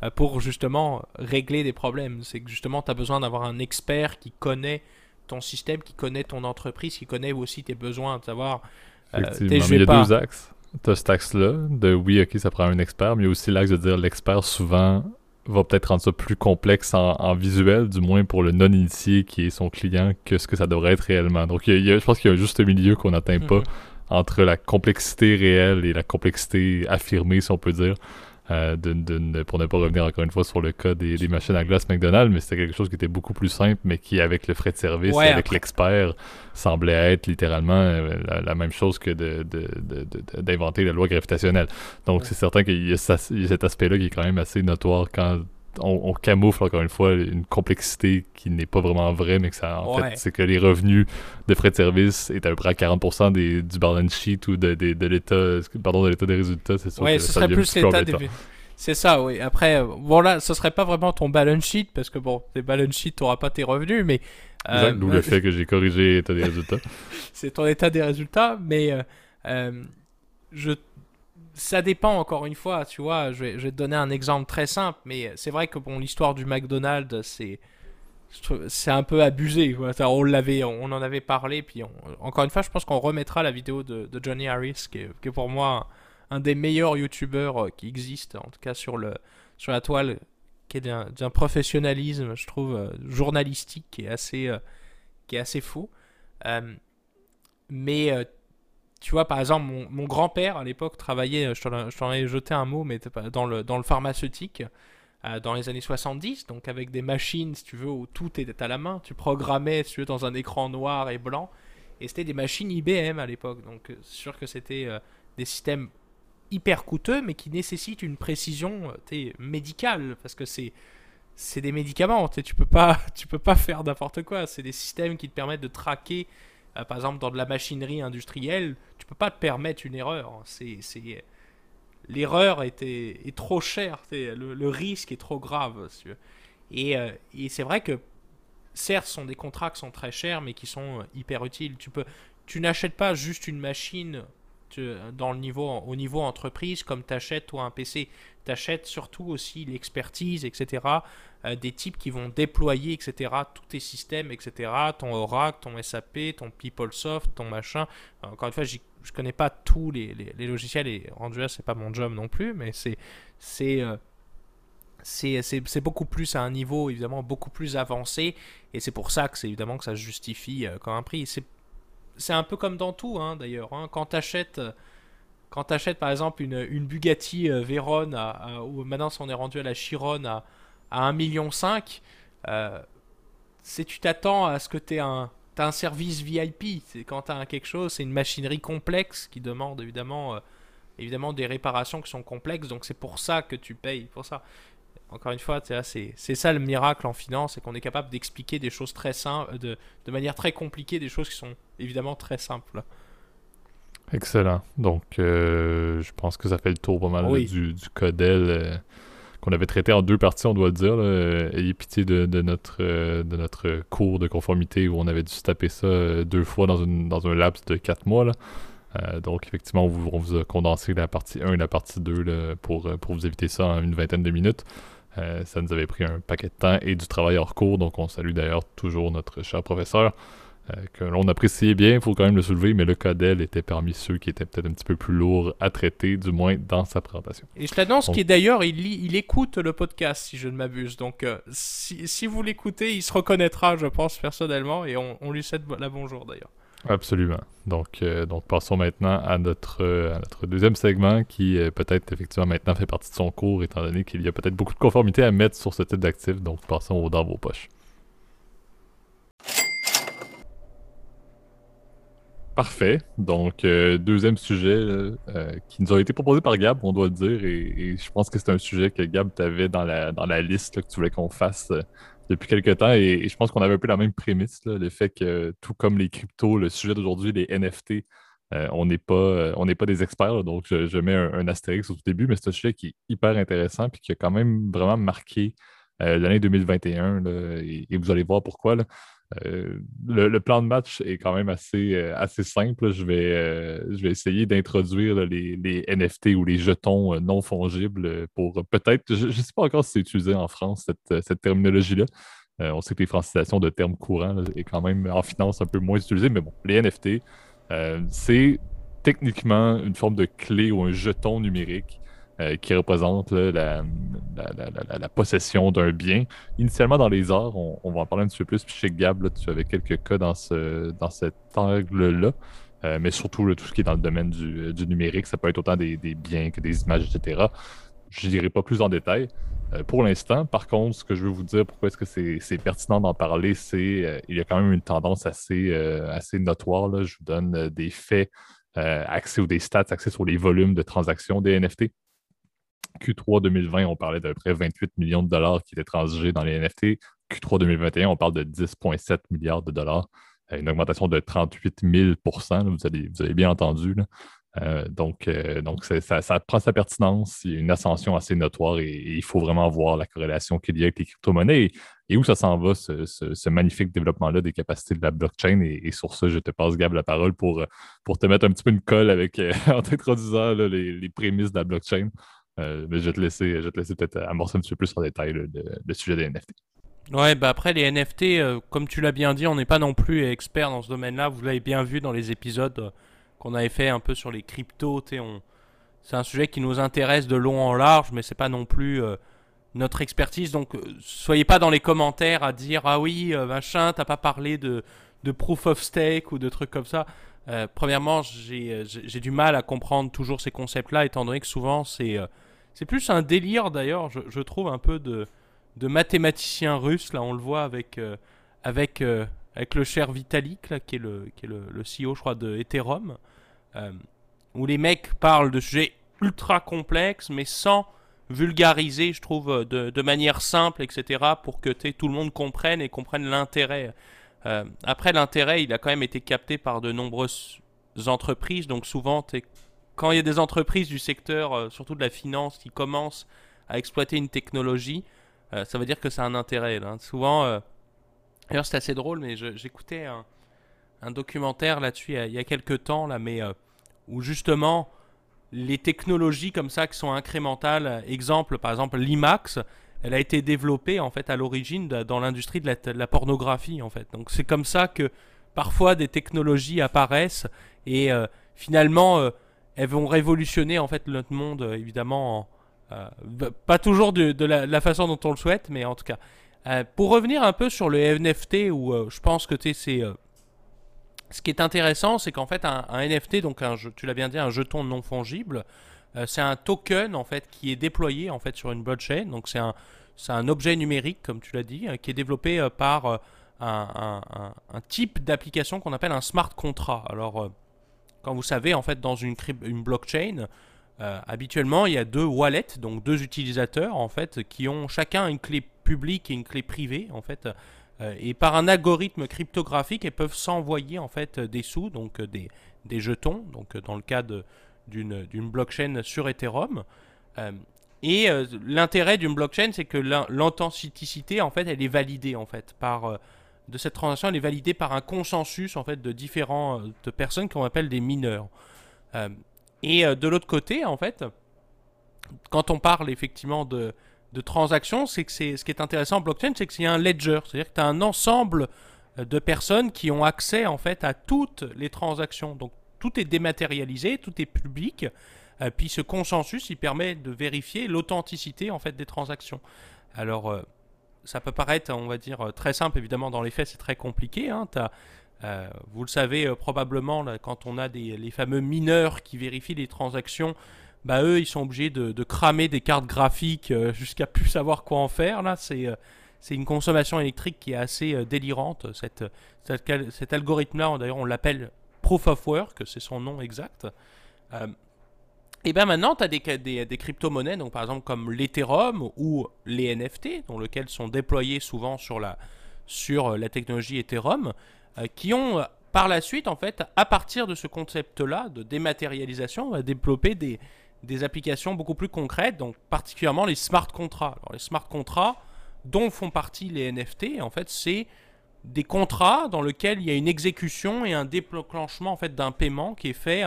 Speaker 2: euh, pour justement régler des problèmes. C'est que justement, tu as besoin d'avoir un expert qui connaît ton système, qui connaît ton entreprise, qui connaît aussi tes besoins, de savoir.
Speaker 1: Euh, il y a deux axes. Tu as cet axe-là, de oui, ok, ça prend un expert, mais il y a aussi l'axe de dire l'expert souvent va peut-être rendre ça plus complexe en, visuel, du moins pour le non-initié qui est son client, que ce que ça devrait être réellement. Donc je pense qu'il y a un juste milieu qu'on n'atteint pas mhm. entre la complexité réelle et la complexité affirmée, si on peut dire. Euh, pour ne pas revenir encore une fois sur le cas des, machines à glace McDonald's, mais c'était quelque chose qui était beaucoup plus simple, mais qui, avec le frais de service et avec l'expert, semblait être littéralement euh, la, même chose que d'inventer la loi gravitationnelle. Donc, c'est certain qu'il y, a cet aspect-là qui est quand même assez notoire quand on, camoufle encore une fois une complexité qui n'est pas vraiment vraie, mais que ça, en fait, c'est que les revenus de frais de service est à peu près à 40% des, du balance sheet ou de, de, de l'état, pardon, de l'état des résultats. C'est
Speaker 2: sûr ouais, ce serait plus l'état des. C'est ça, oui. Après, bon là, ce serait pas vraiment ton balance sheet parce que bon, tes balance sheet, t'auras pas tes revenus, mais.
Speaker 1: Euh, D'où le fait que j'ai corrigé l'état des résultats.
Speaker 2: c'est ton état des résultats, mais euh, euh, je ça dépend encore une fois, tu vois. Je vais, te donner un exemple très simple, mais c'est vrai que bon, l'histoire du McDonald's, c'est c'est un peu abusé. On l'avait, on en avait parlé, puis encore une fois, je pense qu'on remettra la vidéo de, Johnny Harris, qui est, pour moi un, des meilleurs youtubeurs euh, qui existent, en tout cas sur le sur la toile, qui est d'un professionnalisme, je trouve, euh, journalistique, qui est assez euh, qui est assez fou. mais tu vois, par exemple, mon, grand-père à l'époque travaillait, je t'en ai jeté un mot, mais dans le, dans le pharmaceutique euh, dans les années 70, donc avec des machines, si tu veux, où tout était à la main. Tu programmais, si tu veux, dans un écran noir et blanc. Et c'était des machines IBM à l'époque. Donc, euh, c'est sûr que c'était euh, des systèmes hyper coûteux, mais qui nécessitent une précision médicale, parce que c'est c'est des médicaments, tu peux pas tu peux pas faire n'importe quoi. C'est des systèmes qui te permettent de traquer euh, par exemple, dans de la machinerie industrielle, peux pas te permettre une erreur. C'est, L'erreur était, est trop chère, le, risque est trop grave. Et, euh, et c'est vrai que, certes, ce sont des contrats qui sont très chers, mais qui sont euh, hyper utiles. Tu, peux, tu n'achètes pas juste une machine dans le niveau, au niveau entreprise comme tu achètes toi un PC. Tu achètes surtout aussi l'expertise, etc. Euh, des types qui vont déployer, etc., tous tes systèmes, etc., ton Oracle, ton SAP, ton PeopleSoft, ton machin. Encore une fois, je connais pas tous les, les, logiciels et là, c'est pas mon job non plus, mais c'est c'est euh, c'est beaucoup plus à un niveau évidemment beaucoup plus avancé et c'est pour ça que c'est évidemment que ça justifie euh, comme un prix. C'est un peu comme dans tout hein, d'ailleurs. Hein. Quand tu achètes quand tu achètes par exemple une, une Bugatti Veyron, ou maintenant on est rendu à la Chiron à, à 1,5 million, euh, si tu t'attends à ce que tu aies un, un service VIP, c'est quand tu as quelque chose, c'est une machinerie complexe qui demande évidemment, euh, évidemment des réparations qui sont complexes, donc c'est pour ça que tu payes pour ça. Encore une fois, c'est ça le miracle en finance, c'est qu'on est capable d'expliquer des choses très simples, de, de, manière très compliquée, des choses qui sont évidemment très simples.
Speaker 1: Excellent. Donc, euh, je pense que ça fait le tour pas mal du, du Codel qu'on avait traité en deux parties, on doit le dire. ayez pitié de, notre, de notre cours de conformité où on avait dû se taper ça deux fois dans, une, dans un laps de quatre mois. Là. donc, effectivement, on vous, a condensé la partie 1 et la partie 2 pour, pour vous éviter ça en une vingtaine de minutes. ça nous avait pris un paquet de temps et du travail hors cours, donc on salue d'ailleurs toujours notre cher professeur. Euh, que l'on appréciait bien, il faut quand même le soulever, mais le Codel était parmi ceux qui étaient peut-être un petit peu plus lourds à traiter, du moins dans sa présentation.
Speaker 2: Et je l'annonce qu'il d'ailleurs, il, il écoute le podcast, si je ne m'abuse. Donc, euh, si, vous l'écoutez, il se reconnaîtra, je pense, personnellement, et on, lui souhaite la bonjour d'ailleurs.
Speaker 1: Absolument. Donc, euh, donc passons maintenant à notre, à notre deuxième segment qui peut-être effectivement maintenant fait partie de son cours étant donné qu'il y a peut-être beaucoup de conformité à mettre sur ce type d'actifs. Donc passons au dans vos poches. Parfait. Donc, euh, deuxième sujet euh, qui nous a été proposé par Gab, on doit le dire, et, je pense que c'est un sujet que Gab t'avait dans la, dans la liste que tu voulais qu'on fasse euh, depuis quelques temps, et, je pense qu'on avait un peu la même prémisse, le fait que tout comme les cryptos, le sujet d'aujourd'hui, les NFT, on n'est pas, pas des experts, donc je, mets un, astérisque au début, mais c'est un sujet qui est hyper intéressant puis qui a quand même vraiment marqué l'année 2021, et, et, vous allez voir pourquoi. Là. Euh, le, plan de match est quand même assez, euh, assez simple. Je vais, euh, je vais essayer d'introduire les, NFT ou les jetons non fongibles pour peut-être, je ne sais pas encore si c'est utilisé en France, cette, terminologie-là. on sait que les francisations de termes courants est quand même en finance un peu moins utilisée, mais bon, les NFT, c'est techniquement une forme de clé ou un jeton numérique euh, qui représente la, possession d'un bien. Initialement dans les arts, on, va en parler un petit peu plus. Puis chez Gab, tu avais quelques cas dans, ce, dans cet angle-là. Euh, mais surtout tout ce qui est dans le domaine du, numérique, ça peut être autant des, biens que des images, etc. Je n'irai pas plus en détail. Euh, pour l'instant, par contre, ce que je veux vous dire, pourquoi est-ce que c'est pertinent d'en parler, c'est qu'il y a quand même une tendance assez, assez notoire. Je vous donne des faits, accès ou des stats, accès sur les volumes de transactions des NFT. Q3 2020, on parlait d'à peu près 28 millions de dollars qui étaient transigés dans les NFT. Q3 2021, on parle de 10,7 milliards de dollars. Euh, une augmentation de 38 000 vous avez, vous avez bien entendu. Euh, donc, euh, donc ça, prend sa pertinence. Il y a une ascension assez notoire et, il faut vraiment voir la corrélation qu'il y a avec les crypto-monnaies et, où ça s'en va, ce, magnifique développement-là des capacités de la blockchain. Et, sur ça, je te passe, Gab, la parole pour, pour te mettre un petit peu une colle avec, en t'introduisant les, prémices de la blockchain. Euh, je vais te laisser, laisser peut-être amorcer un petit peu plus en détail le, sujet des NFT.
Speaker 2: Ouais, bah après les NFT, euh, comme tu l'as bien dit, on n'est pas non plus expert dans ce domaine-là. Vous l'avez bien vu dans les épisodes euh, qu'on avait fait un peu sur les cryptos. C'est un sujet qui nous intéresse de long en large, mais c'est pas non plus notre expertise. Donc soyez pas dans les commentaires à dire ah oui machin, t'as pas parlé de, de proof of stake ou de trucs comme ça. premièrement, j'ai du mal à comprendre toujours ces concepts-là, étant donné que souvent c'est c'est plus un délire d'ailleurs, je, trouve, un peu de, mathématicien russe. Là, on le voit avec, euh, avec, euh, avec le cher Vitalik, là, qui est, le, qui est le, CEO, je crois, de Ethereum, euh, où les mecs parlent de sujets ultra complexes, mais sans vulgariser, je trouve, de, de manière simple, etc., pour que tout le monde comprenne et comprenne l'intérêt. après, l'intérêt, il a quand même été capté par de nombreuses entreprises, donc souvent, tu quand il y a des entreprises du secteur, euh, surtout de la finance, qui commencent à exploiter une technologie, euh, ça veut dire que c'est un intérêt. Souvent, euh, d'ailleurs c'est assez drôle, mais j'écoutais un, documentaire là-dessus il, y a quelques temps, là, mais où justement les technologies comme ça qui sont incrémentales, exemple par exemple l'IMAX, elle a été développée en fait à l'origine dans l'industrie de, la, pornographie en fait. Donc c'est comme ça que parfois des technologies apparaissent et finalement elles vont révolutionner en fait notre monde, euh, évidemment, euh, pas toujours de, la, façon dont on le souhaite, mais en tout cas. Euh, pour revenir un peu sur le NFT, où je pense que c'est ce qui est intéressant, c'est qu'en fait un, NFT, donc tu l'as bien dit, un jeton non fongible, c'est un token en fait qui est déployé en fait sur une blockchain. Donc c'est un, un objet numérique, comme tu l'as dit, qui est développé par un, un, type d'application qu'on appelle un smart contract. Alors quand vous savez, en fait, dans une, blockchain, euh, habituellement, il y a deux wallets, donc deux utilisateurs, en fait, qui ont chacun une clé publique et une clé privée, en fait. Euh, et par un algorithme cryptographique, ils peuvent s'envoyer, en fait, des sous, donc des, des jetons, donc dans le cas d'une blockchain sur Ethereum. Euh, Et l'intérêt d'une blockchain, c'est que l'authenticité, en fait, elle est validée en fait par de cette transaction, elle est validée par un consensus en fait de différentes personnes qu'on appelle des mineurs. et de l'autre côté, en fait, quand on parle effectivement de, de transactions, c'est que ce qui est intéressant en blockchain, c'est que c'est un ledger, c'est-à-dire que tu as un ensemble euh, de personnes qui ont accès en fait à toutes les transactions. Donc tout est dématérialisé, tout est public. Euh, puis ce consensus, il permet de vérifier l'authenticité en fait des transactions. Alors euh, ça peut paraître, on va dire, très simple. Évidemment, dans les faits, c'est très compliqué. Hein. vous le savez probablement, quand on a des, les fameux mineurs qui vérifient les transactions, bah eux, ils sont obligés de, cramer des cartes graphiques jusqu'à plus savoir quoi en faire. Là, c'est une consommation électrique qui est assez euh, délirante. Cet algorithme-là, d'ailleurs, on l'appelle Proof of Work, c'est son nom exact. Euh, et bien maintenant, tu as des, crypto-monnaies, donc par exemple comme l'Ethereum ou les NFT, dont lesquels sont déployés souvent sur la, sur la technologie Ethereum, euh, qui ont par la suite, en fait, à partir de ce concept-là de dématérialisation, va développer des, des applications beaucoup plus concrètes, donc particulièrement les smart contracts. Alors, les smart contracts, dont font partie les NFT, en fait, c'est des contrats dans lesquels il y a une exécution et un déclenchement en fait d'un paiement qui est fait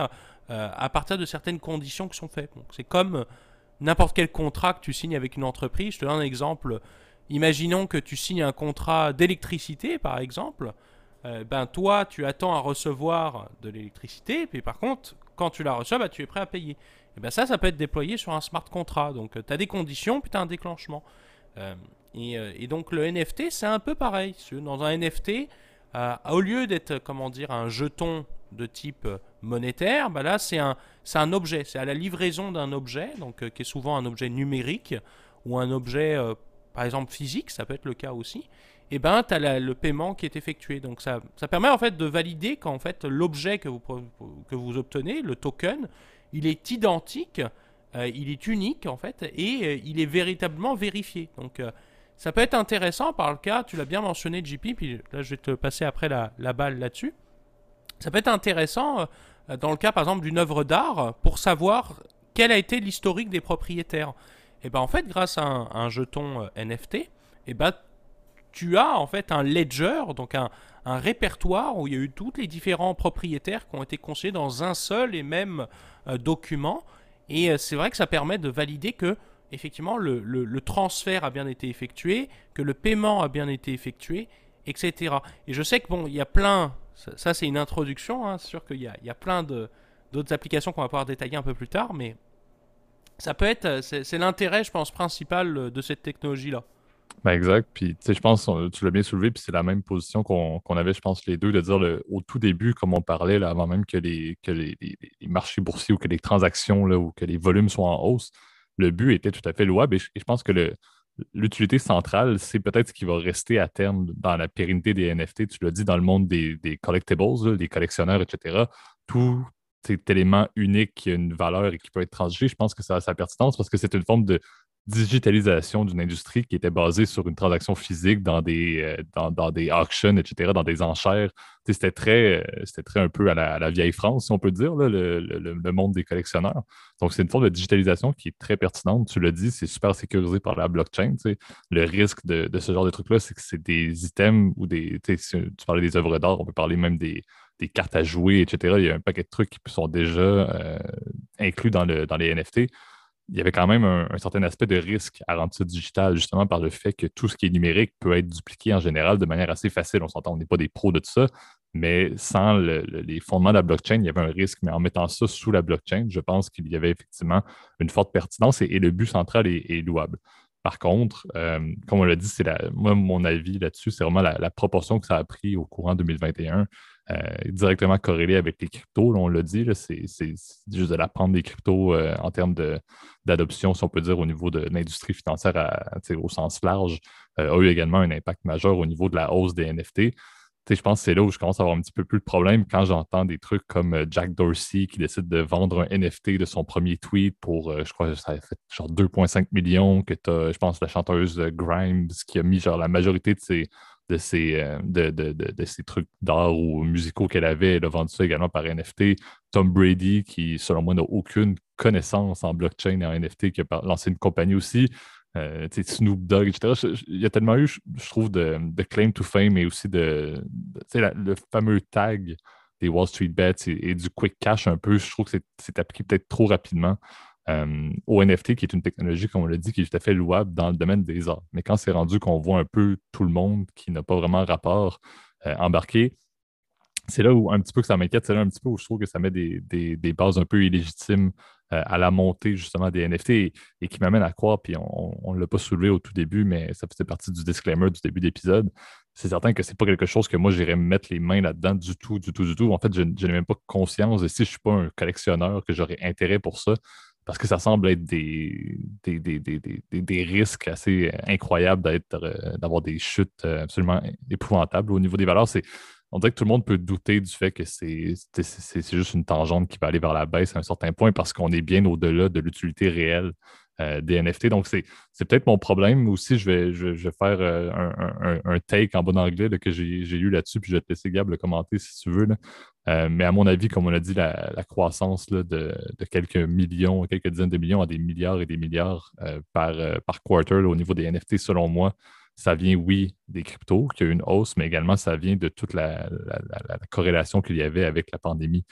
Speaker 2: euh, à partir de certaines conditions qui sont faites. c'est comme n'importe quel contrat que tu signes avec une entreprise. Je te donne un exemple. Imaginons que tu signes un contrat d'électricité, par exemple. Euh, ben toi, tu attends à recevoir de l'électricité, puis par contre, quand tu la reçois, ben, tu es prêt à payer. Et ben ça, ça peut être déployé sur un smart contract. Donc, tu as des conditions, puis tu as un déclenchement. Euh, euh, et, donc le NFT, c'est un peu pareil. Dans un NFT, euh, au lieu d'être, comment dire, un jeton de type monétaire, bah là c'est un, c'est un objet, c'est à la livraison d'un objet, donc qui est souvent un objet numérique ou un objet, par exemple physique, ça peut être le cas aussi. Et ben tu as le paiement qui est effectué. Donc ça, ça permet en fait de valider qu'en fait l'objet que vous, que vous obtenez, le token, il est identique euh, il est unique en fait et euh, il est véritablement vérifié. Donc euh, ça peut être intéressant par le cas, tu l'as bien mentionné JP, puis là je vais te passer après la, balle là-dessus. Ça peut être intéressant dans le cas par exemple d'une œuvre d'art pour savoir quel a été l'historique des propriétaires. Et ben en fait grâce à un, jeton NFT, et ben tu as en fait un ledger, donc un, répertoire où il y a eu tous les différents propriétaires qui ont été conseillés dans un seul et même document. Et euh, c'est vrai que ça permet de valider que effectivement le, transfert a bien été effectué, que le paiement a bien été effectué, etc. Et je sais que bon, il y a plein, ça, c'est une introduction, hein, c'est sûr qu'il y y a plein d'autres applications qu'on va pouvoir détailler un peu plus tard, mais ça peut être, c'est l'intérêt, je pense, principal de cette technologie-là.
Speaker 1: Ben exact. Puis, tu sais, je pense, tu l'as bien soulevé, puis c'est la même position qu'on avait, je pense, les deux, de dire au tout début, comme on parlait, là, avant même que, les, que les, marchés boursiers ou que les transactions là, ou que les volumes soient en hausse, le but était tout à fait louable. Et je, pense que l'utilité centrale, c'est peut-être ce qui va rester à terme dans la pérennité des NFT. Tu l'as dit, dans le monde des, collectibles, des collectionneurs, etc. Tout cet élément unique qui a une valeur et qui peut être transigé, je pense que ça a sa pertinence parce que c'est une forme de digitalisation d'une industrie qui était basée sur une transaction physique dans des, euh, dans, des auctions, etc., dans des enchères. C'était très, euh, très un peu à la, vieille France, si on peut dire, le, monde des collectionneurs. Donc, c'est une forme de digitalisation qui est très pertinente. Tu l'as dit, c'est super sécurisé par la blockchain. Le risque de, ce genre de truc-là, c'est que c'est des items ou des. tu parlais des œuvres d'art, on peut parler même des, cartes à jouer, etc. Il y a un paquet de trucs qui sont déjà euh, inclus dans, le, dans les NFT il y avait quand même un, certain aspect de risque à rendre ça digital, justement par le fait que tout ce qui est numérique peut être dupliqué en général de manière assez facile. On s'entend, on n'est pas des pros de tout ça, mais sans les fondements de la blockchain, il y avait un risque. Mais en mettant ça sous la blockchain, je pense qu'il y avait effectivement une forte pertinence et, le but central est, louable. Par contre, euh, comme on l'a dit, c'est moi, mon avis là-dessus, c'est vraiment la, proportion que ça a pris au courant 2021 euh, directement corrélé avec les cryptos. on l'a dit, c'est juste de la prendre des cryptos euh, en termes d'adoption, si on peut dire, au niveau de l'industrie financière au sens large, euh, a eu également un impact majeur au niveau de la hausse des NFT. je pense que c'est là où je commence à avoir un petit peu plus de problème quand j'entends des trucs comme Jack Dorsey qui décide de vendre un NFT de son premier tweet pour, je crois, ça a fait genre 2,5 millions, que tu as, je pense, la chanteuse Grimes qui a mis genre la majorité de ses, de ces, de, de, de, trucs d'art ou musicaux qu'elle avait. Elle a vendu ça également par NFT. Tom Brady, qui, selon moi, n'a aucune connaissance en blockchain et en NFT, qui a lancé une compagnie aussi. Euh, Snoop Dogg, etc. Il y a tellement eu, je, trouve, de, claim to fame et aussi de, le fameux tag des Wall Street Bets et, du quick cash un peu. Je trouve que c'est appliqué peut-être trop rapidement euh, au NFT, qui est une technologie, comme on l'a dit, qui est tout à fait louable dans le domaine des arts. Mais quand c'est rendu qu'on voit un peu tout le monde qui n'a pas vraiment rapport euh, embarqué, c'est là où un petit peu que ça m'inquiète, c'est là un petit peu où je trouve que ça met des, bases un peu illégitimes euh, à la montée justement des NFT et, qui m'amène à croire, puis on ne l'a pas soulevé au tout début, mais ça faisait partie du disclaimer du début d'épisode. C'est certain que c'est pas quelque chose que moi j'irais mettre les mains là-dedans du tout, du tout, du tout. En fait, je, n'ai même pas conscience et si je ne suis pas un collectionneur, que j'aurais intérêt pour ça, parce que ça semble être des, des, risques assez incroyables euh, d'avoir des chutes euh, absolument épouvantables au niveau des valeurs. C'est on dirait que tout le monde peut douter du fait que c'est juste une tangente qui va aller vers la baisse à un certain point parce qu'on est bien au-delà de l'utilité réelle euh, des NFT. Donc, c'est peut-être mon problème. Aussi, je vais, faire euh, un, take en bon anglais que j'ai lu là-dessus, puis je vais te laisser Gab le commenter si tu veux. Euh, mais à mon avis, comme on a dit, la, croissance de, quelques millions, quelques dizaines de millions à des milliards et des milliards par, par quarter au niveau des NFT, selon moi, ça vient, oui, des cryptos, qui a eu une hausse, mais également ça vient de toute la, corrélation qu'il y avait avec la pandémie.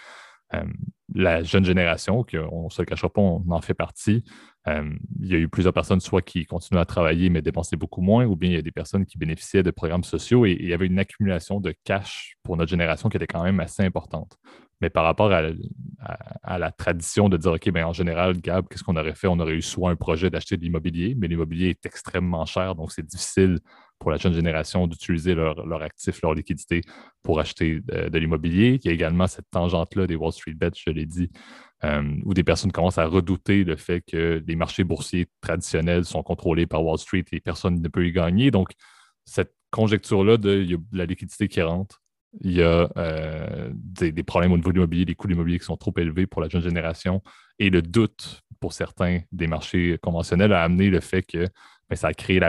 Speaker 1: Euh, la jeune génération, on ne se le cachera pas, on en fait partie. Euh, il y a eu plusieurs personnes, soit qui continuaient à travailler mais dépensaient beaucoup moins, ou bien il y a des personnes qui bénéficiaient de programmes sociaux et, il y avait une accumulation de cash pour notre génération qui était quand même assez importante. Mais par rapport à, la tradition de dire, OK, bien, en général, Gab, qu'est-ce qu'on aurait fait? On aurait eu soit un projet d'acheter de l'immobilier, mais l'immobilier est extrêmement cher, donc c'est difficile pour la jeune génération d'utiliser leur, leur, actif, leur liquidité pour acheter euh, de, l'immobilier. Il y a également cette tangente-là des Wall Street Bets, je l'ai dit, euh, où des personnes commencent à redouter le fait que les marchés boursiers traditionnels sont contrôlés par Wall Street et personne ne peut y gagner. Donc, cette conjecture-là de, la liquidité qui rentre, il y a euh, des, problèmes au niveau de l'immobilier, des coûts de l'immobilier qui sont trop élevés pour la jeune génération et le doute pour certains des marchés conventionnels a amené le fait que ben, ça a créé,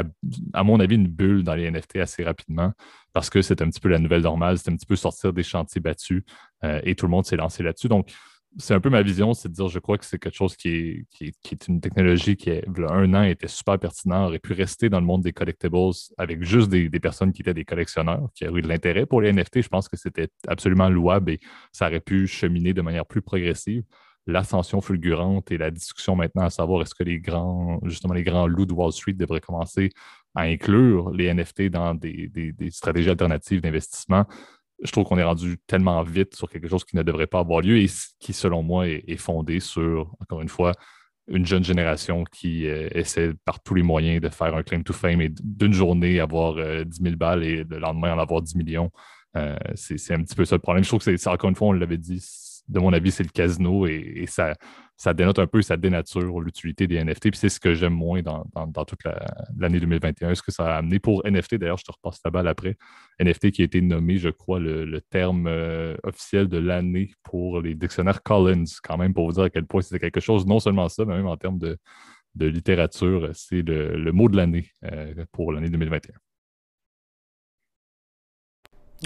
Speaker 1: à mon avis, une bulle dans les NFT assez rapidement parce que c'est un petit peu la nouvelle normale, c'est un petit peu sortir des chantiers battus euh, et tout le monde s'est lancé là-dessus. Donc, c'est un peu ma vision, c'est de dire, je crois que c'est quelque chose qui est, une technologie qui, il y a un an, était super pertinent, aurait pu rester dans le monde des collectibles avec juste des, personnes qui étaient des collectionneurs, qui auraient eu de l'intérêt pour les NFT. Je pense que c'était absolument louable et ça aurait pu cheminer de manière plus progressive. L'ascension fulgurante et la discussion maintenant à savoir est-ce que les grands, justement, les grands loups de Wall Street devraient commencer à inclure les NFT dans des stratégies alternatives d'investissement je trouve qu'on est rendu tellement vite sur quelque chose qui ne devrait pas avoir lieu et qui, selon moi, est, fondé sur, encore une fois, une jeune génération qui euh, essaie par tous les moyens de faire un claim to fame et d'une journée avoir 10 euh, 000 balles et le lendemain en avoir 10 millions. Euh, c'est un petit peu ça le problème. Je trouve que c'est encore une fois, on l'avait dit, de mon avis, c'est le casino et, ça, ça dénote un peu, ça dénature l'utilité des NFT. Puis c'est ce que j'aime moins dans, toute l'année 2021, ce que ça a amené pour NFT. D'ailleurs, je te repasse la balle après. NFT qui a été nommé, je crois, le, terme euh, officiel de l'année pour les dictionnaires Collins, quand même, pour vous dire à quel point c'était quelque chose, non seulement ça, mais même en termes de, littérature, c'est le, mot de l'année euh, pour l'année 2021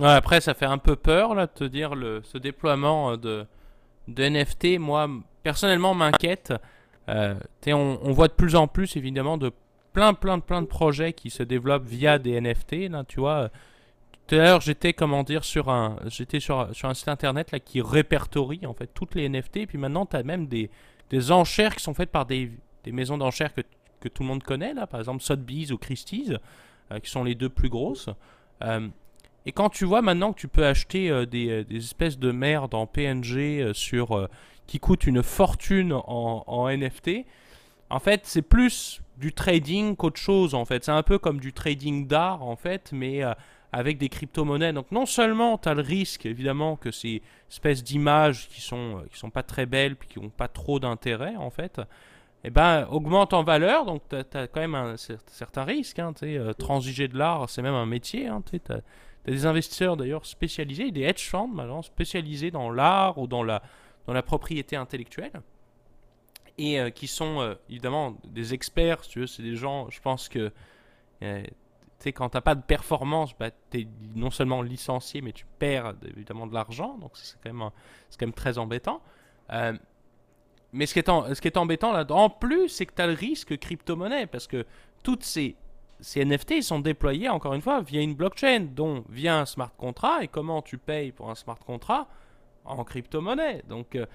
Speaker 2: après, ça fait un peu peur, là, de te dire le, ce déploiement euh, de, de NFT, moi, personnellement, m'inquiète. Euh, on, voit de plus en plus, évidemment, de plein, plein, plein de projets qui se développent via des NFT, là, tu vois. Tout à l'heure, j'étais, comment dire, sur un, j'étais sur, sur un site internet, là, qui répertorie, en fait, toutes les NFT, et puis maintenant, tu as même des, des enchères qui sont faites par des, des maisons d'enchères que, que tout le monde connaît, là, par exemple Sotheby's ou Christie's, euh, qui sont les deux plus grosses. Euh, et quand tu vois maintenant que tu peux acheter euh, euh, des, espèces de merde en PNG euh, sur, qui coûtent une fortune en, NFT, en fait, c'est plus du trading qu'autre chose. En fait, c'est un peu comme du trading d'art, en fait, mais avec des crypto-monnaies. Donc, non seulement tu as le risque, évidemment, que ces espèces d'images qui sont, qui sont pas très belles puis qui n'ont pas trop d'intérêt, en fait, eh ben, augmentent en valeur. Donc, tu as, quand même un certain risque. Hein, transiger de l'art, c'est même un métier. Hein, des investisseurs d'ailleurs spécialisés, des hedge funds maintenant spécialisés dans l'art ou dans la, dans la propriété intellectuelle. Et euh, qui sont euh, évidemment des experts, tu veux, c'est des gens, je pense que euh, sais, quand t'as pas de performance, bah, tu es non seulement licencié, mais tu perds évidemment de l'argent. Donc c'est quand, même, quand même très embêtant. Euh, mais ce qui est, ce qui est embêtant là, en plus, c'est que tu as le risque crypto-monnaie, parce que toutes ces, ces NFT sont déployés, encore une fois, via une blockchain, dont via un smart contract, et comment tu payes pour un smart contract en crypto-monnaie? Donc, euh,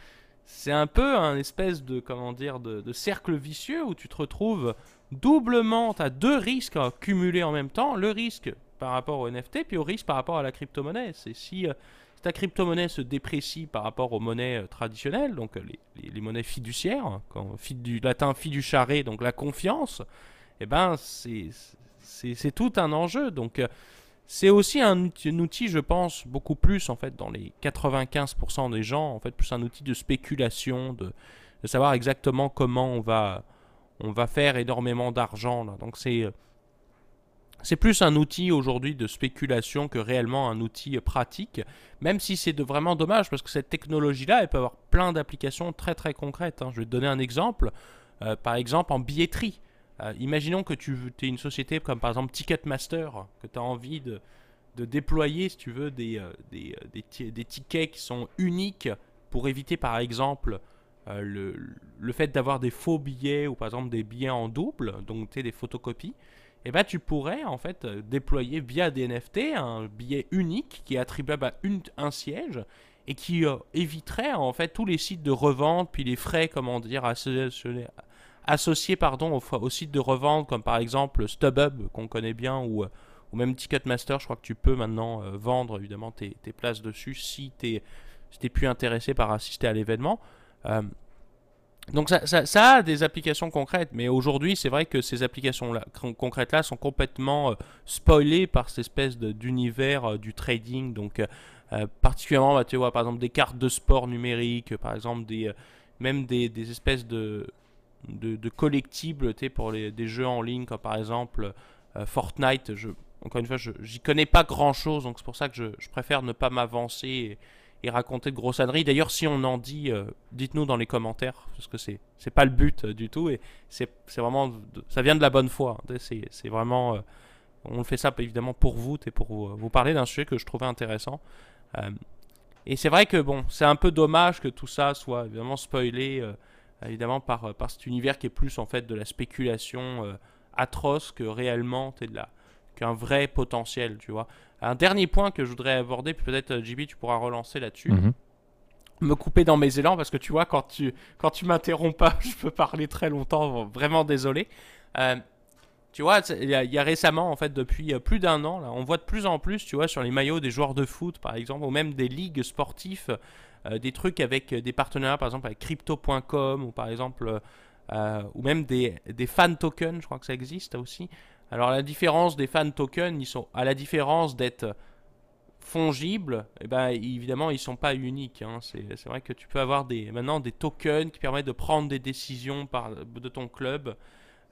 Speaker 2: c'est un peu un espèce de, comment dire, de, cercle vicieux où tu te retrouves doublement, tu as deux risques cumulés en même temps, le risque par rapport au NFT, puis au risque par rapport à la crypto-monnaie. C'est si... Euh, ta crypto-monnaie se déprécie par rapport aux monnaies euh, traditionnelles, donc les, monnaies fiduciaires, hein, quand, du latin fiduciare, donc la confiance, eh ben c'est tout un enjeu. Donc euh, c'est aussi un, outil, je pense, beaucoup plus en fait dans les 95% des gens, en fait plus un outil de spéculation, de, savoir exactement comment on va on va faire énormément d'argent. Donc c'est c'est plus un outil aujourd'hui de spéculation que réellement un outil pratique, même si c'est vraiment dommage parce que cette technologie-là, elle peut avoir plein d'applications très très concrètes. Hein. Je vais te donner un exemple. Euh, par exemple, en billetterie. Euh, imaginons que tu es une société comme par exemple Ticketmaster, que tu as envie de, déployer, si tu veux, des, euh, des, des, tickets qui sont uniques pour éviter par exemple le, le, fait d'avoir des faux billets ou par exemple des billets en double, donc tu des photocopies et eh ben, tu pourrais en fait euh, déployer via des NFT un billet unique qui est attribuable à une, un siège et qui euh, éviterait en fait tous les sites de revente puis les frais comment dire associés, pardon aux, sites de revente comme par exemple StubHub qu'on connaît bien ou, ou même Ticketmaster je crois que tu peux maintenant euh, vendre évidemment tes, places dessus si tu es, si plus intéressé par assister à l'événement donc ça, a des applications concrètes, mais aujourd'hui c'est vrai que ces applications -là, concrètes-là sont complètement euh, spoilées par cette espèce d'univers euh, du trading. Donc euh, particulièrement, bah, tu vois, par exemple des cartes de sport numériques, par exemple des, même des, espèces de, de, collectibles pour les, des jeux en ligne, comme par exemple Fortnite. Je, encore une fois, j'y connais pas grand-chose, donc c'est pour ça que je, préfère ne pas m'avancer et raconter de grossaneries. D'ailleurs, si on en dit, euh, dites-nous dans les commentaires, parce que c'est c'est pas le but euh, du tout et c'est vraiment ça vient de la bonne foi. Hein. C'est vraiment euh, on fait ça évidemment pour vous et pour vous, vous parler d'un sujet que je trouvais intéressant. et c'est vrai que bon, c'est un peu dommage que tout ça soit évidemment spoilé évidemment par par cet univers qui est plus en fait de la spéculation atroce que réellement de la qu'un vrai potentiel, tu vois. Un dernier point que je voudrais aborder, puis peut-être euh, JB, tu pourras relancer là-dessus. Mhm. Me couper dans mes élans parce que tu vois, quand tu, quand tu m'interromps pas, je peux parler très longtemps, vraiment désolé. Euh, tu vois, il y, a, récemment, en fait, depuis euh, plus d'un an, là, on voit de plus en plus, tu vois, sur les maillots des joueurs de foot, par exemple, ou même des ligues sportives, des trucs avec des partenariats, par exemple, avec crypto.com, ou par exemple, ou même des, des fan tokens, je crois que ça existe aussi. Alors la différence des fan tokens, ils sont à la différence d'être fongibles, eh ben, évidemment ils sont pas uniques. Hein. C'est vrai que tu peux avoir des, maintenant des tokens qui permettent de prendre des décisions par, de ton club.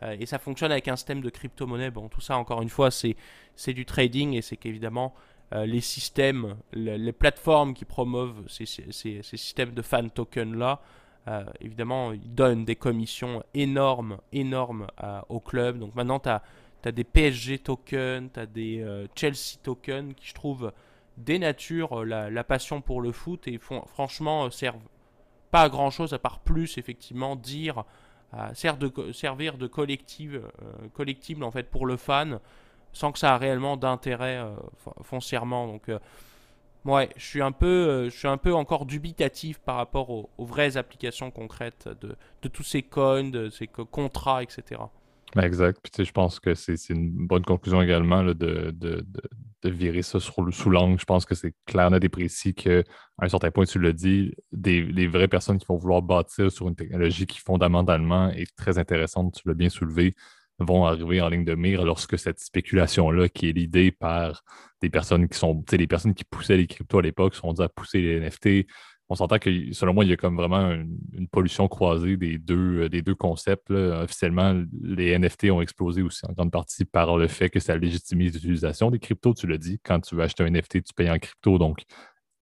Speaker 2: Euh, et ça fonctionne avec un système de crypto-monnaie. Bon, tout ça, encore une fois, c'est du trading et c'est qu'évidemment, euh, les systèmes, les, plateformes qui promeuvent ces, systèmes de fan tokens là, euh, évidemment, ils donnent des commissions énormes, énormes au club. Donc maintenant, tu as des PSG tokens, tu as des euh, Chelsea tokens qui, je trouve, dénaturent euh, la, passion pour le foot et font, franchement, euh, servent pas à grand chose à part plus, effectivement, dire, servir de collective, collectible en fait pour le fan sans que ça a réellement d'intérêt foncièrement. Donc, ouais, je suis, un peu, je suis un peu encore dubitatif par rapport aux, vraies applications concrètes de, tous ces coins, de ces contrats, etc.
Speaker 1: Exact. Je pense que c'est une bonne conclusion également de, virer ça sous l'angle. Je pense que c'est clair, net et précis qu'à un certain point, tu l'as dit, des, les vraies personnes qui vont vouloir bâtir sur une technologie qui fondamentalement est très intéressante, tu l'as bien soulevé, vont arriver en ligne de mire lorsque cette spéculation-là, qui est l'idée par des personnes qui sont, tu sais, les personnes qui poussaient les cryptos à l'époque, sont à pousser les NFT, on s'entend que, selon moi, il y a comme vraiment une, pollution croisée des deux, euh, des deux concepts. Officiellement, les NFT ont explosé aussi en grande partie par le fait que ça légitimise l'utilisation des cryptos. Tu l'as dit, quand tu veux acheter un NFT, tu payes en crypto. Donc,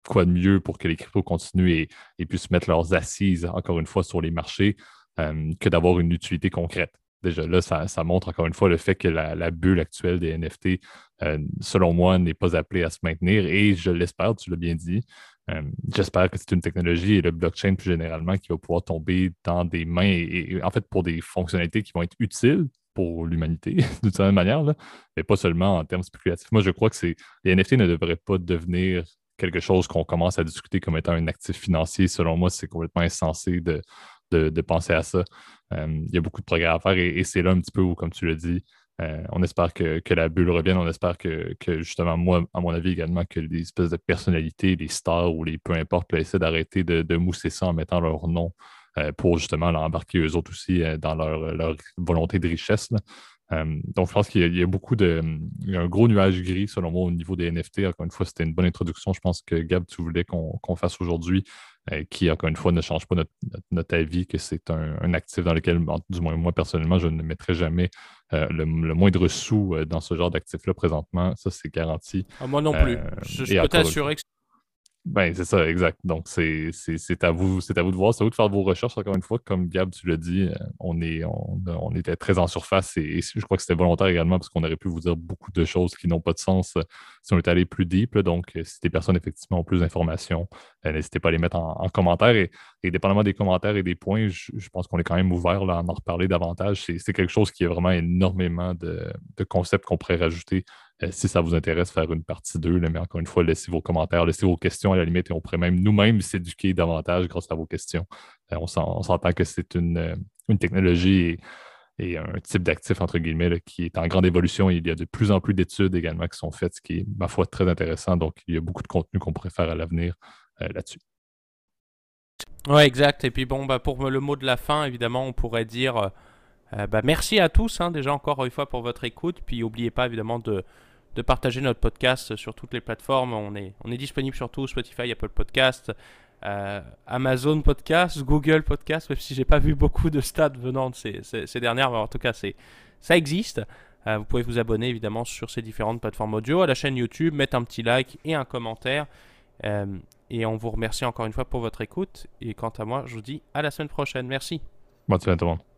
Speaker 1: quoi de mieux pour que les cryptos continuent et, puissent mettre leurs assises, encore une fois, sur les marchés euh, que d'avoir une utilité concrète. Déjà là, ça, montre encore une fois le fait que la, bulle actuelle des NFT, euh, selon moi, n'est pas appelée à se maintenir. Et je l'espère, tu l'as bien dit. Euh, j'espère que c'est une technologie et le blockchain plus généralement qui va pouvoir tomber dans des mains et, en fait pour des fonctionnalités qui vont être utiles pour l'humanité d'une certaine manière, mais pas seulement en termes spéculatifs. Moi, je crois que les NFT ne devraient pas devenir quelque chose qu'on commence à discuter comme étant un actif financier. Selon moi, c'est complètement insensé de, de, penser à ça. Euh, il y a beaucoup de progrès à faire et, c'est là un petit peu où, comme tu l'as dit, euh, on espère que, la bulle revienne. On espère que, justement, moi, à mon avis également, que les espèces de personnalités, les stars ou les peu importe, essaient d'arrêter de, mousser ça en mettant leur nom euh, pour justement l'embarquer eux autres aussi dans leur, volonté de richesse. Euh, donc, je pense qu'il y, a beaucoup de. Il y a un gros nuage gris, selon moi, au niveau des NFT. Encore une fois, c'était une bonne introduction. Je pense que Gab, tu voulais qu'on fasse aujourd'hui, euh, qui, encore une fois, ne change pas notre, avis, que c'est un, actif dans lequel, du moins moi, personnellement, je ne mettrai jamais euh, le, moindre sou dans ce genre d'actif-là présentement. Ça, c'est garanti.
Speaker 2: Ah, moi non plus. je, je peux t'assurer que
Speaker 1: ben, c'est ça, exact. Donc, c'est à vous, à vous de voir, c'est à vous de faire vos recherches, encore une fois. Comme Gab, tu l'as dit, euh, on, est, on, était très en surface et, je crois que c'était volontaire également parce qu'on aurait pu vous dire beaucoup de choses qui n'ont pas de sens euh, si on était allé plus deep. Donc, euh, si des personnes, effectivement, ont plus d'informations, n'hésitez pas à les mettre en, commentaire. Et, dépendamment des commentaires et des points, je, pense qu'on est quand même ouvert là, à en reparler davantage. C'est quelque chose qui est vraiment énormément de, de concepts qu'on pourrait rajouter euh, si ça vous intéresse, faire une partie 2. mais encore une fois, laissez vos commentaires, laissez vos questions à la limite et on pourrait même nous-mêmes s'éduquer davantage grâce à vos questions. Euh, on s'entend que c'est une, euh, technologie et, un type d'actif, entre guillemets, qui est en grande évolution. il y a de plus en plus d'études également qui sont faites, ce qui est, ma foi, très intéressant. Donc, il y a beaucoup de contenu qu'on pourrait faire à l'avenir là-dessus.
Speaker 2: Oui, exact. Et puis, bon, bah, pour le mot de la fin, évidemment, on pourrait dire. Bah, merci à tous, hein, déjà encore une fois pour votre écoute. Puis n'oubliez pas évidemment de, de partager notre podcast sur toutes les plateformes. On est, on est disponible sur tout, Spotify, Apple Podcast, euh, Amazon Podcast, Google Podcast, même si j'ai pas vu beaucoup de stats venant de ces, ces, dernières, mais en tout cas, c'est, ça existe. Euh, vous pouvez vous abonner évidemment sur ces différentes plateformes audio, à la chaîne YouTube, mettre un petit like et un commentaire. Euh, et on vous remercie encore une fois pour votre écoute. Et quant à moi, je vous dis à la semaine prochaine. Merci.
Speaker 1: Bonne semaine tout le monde.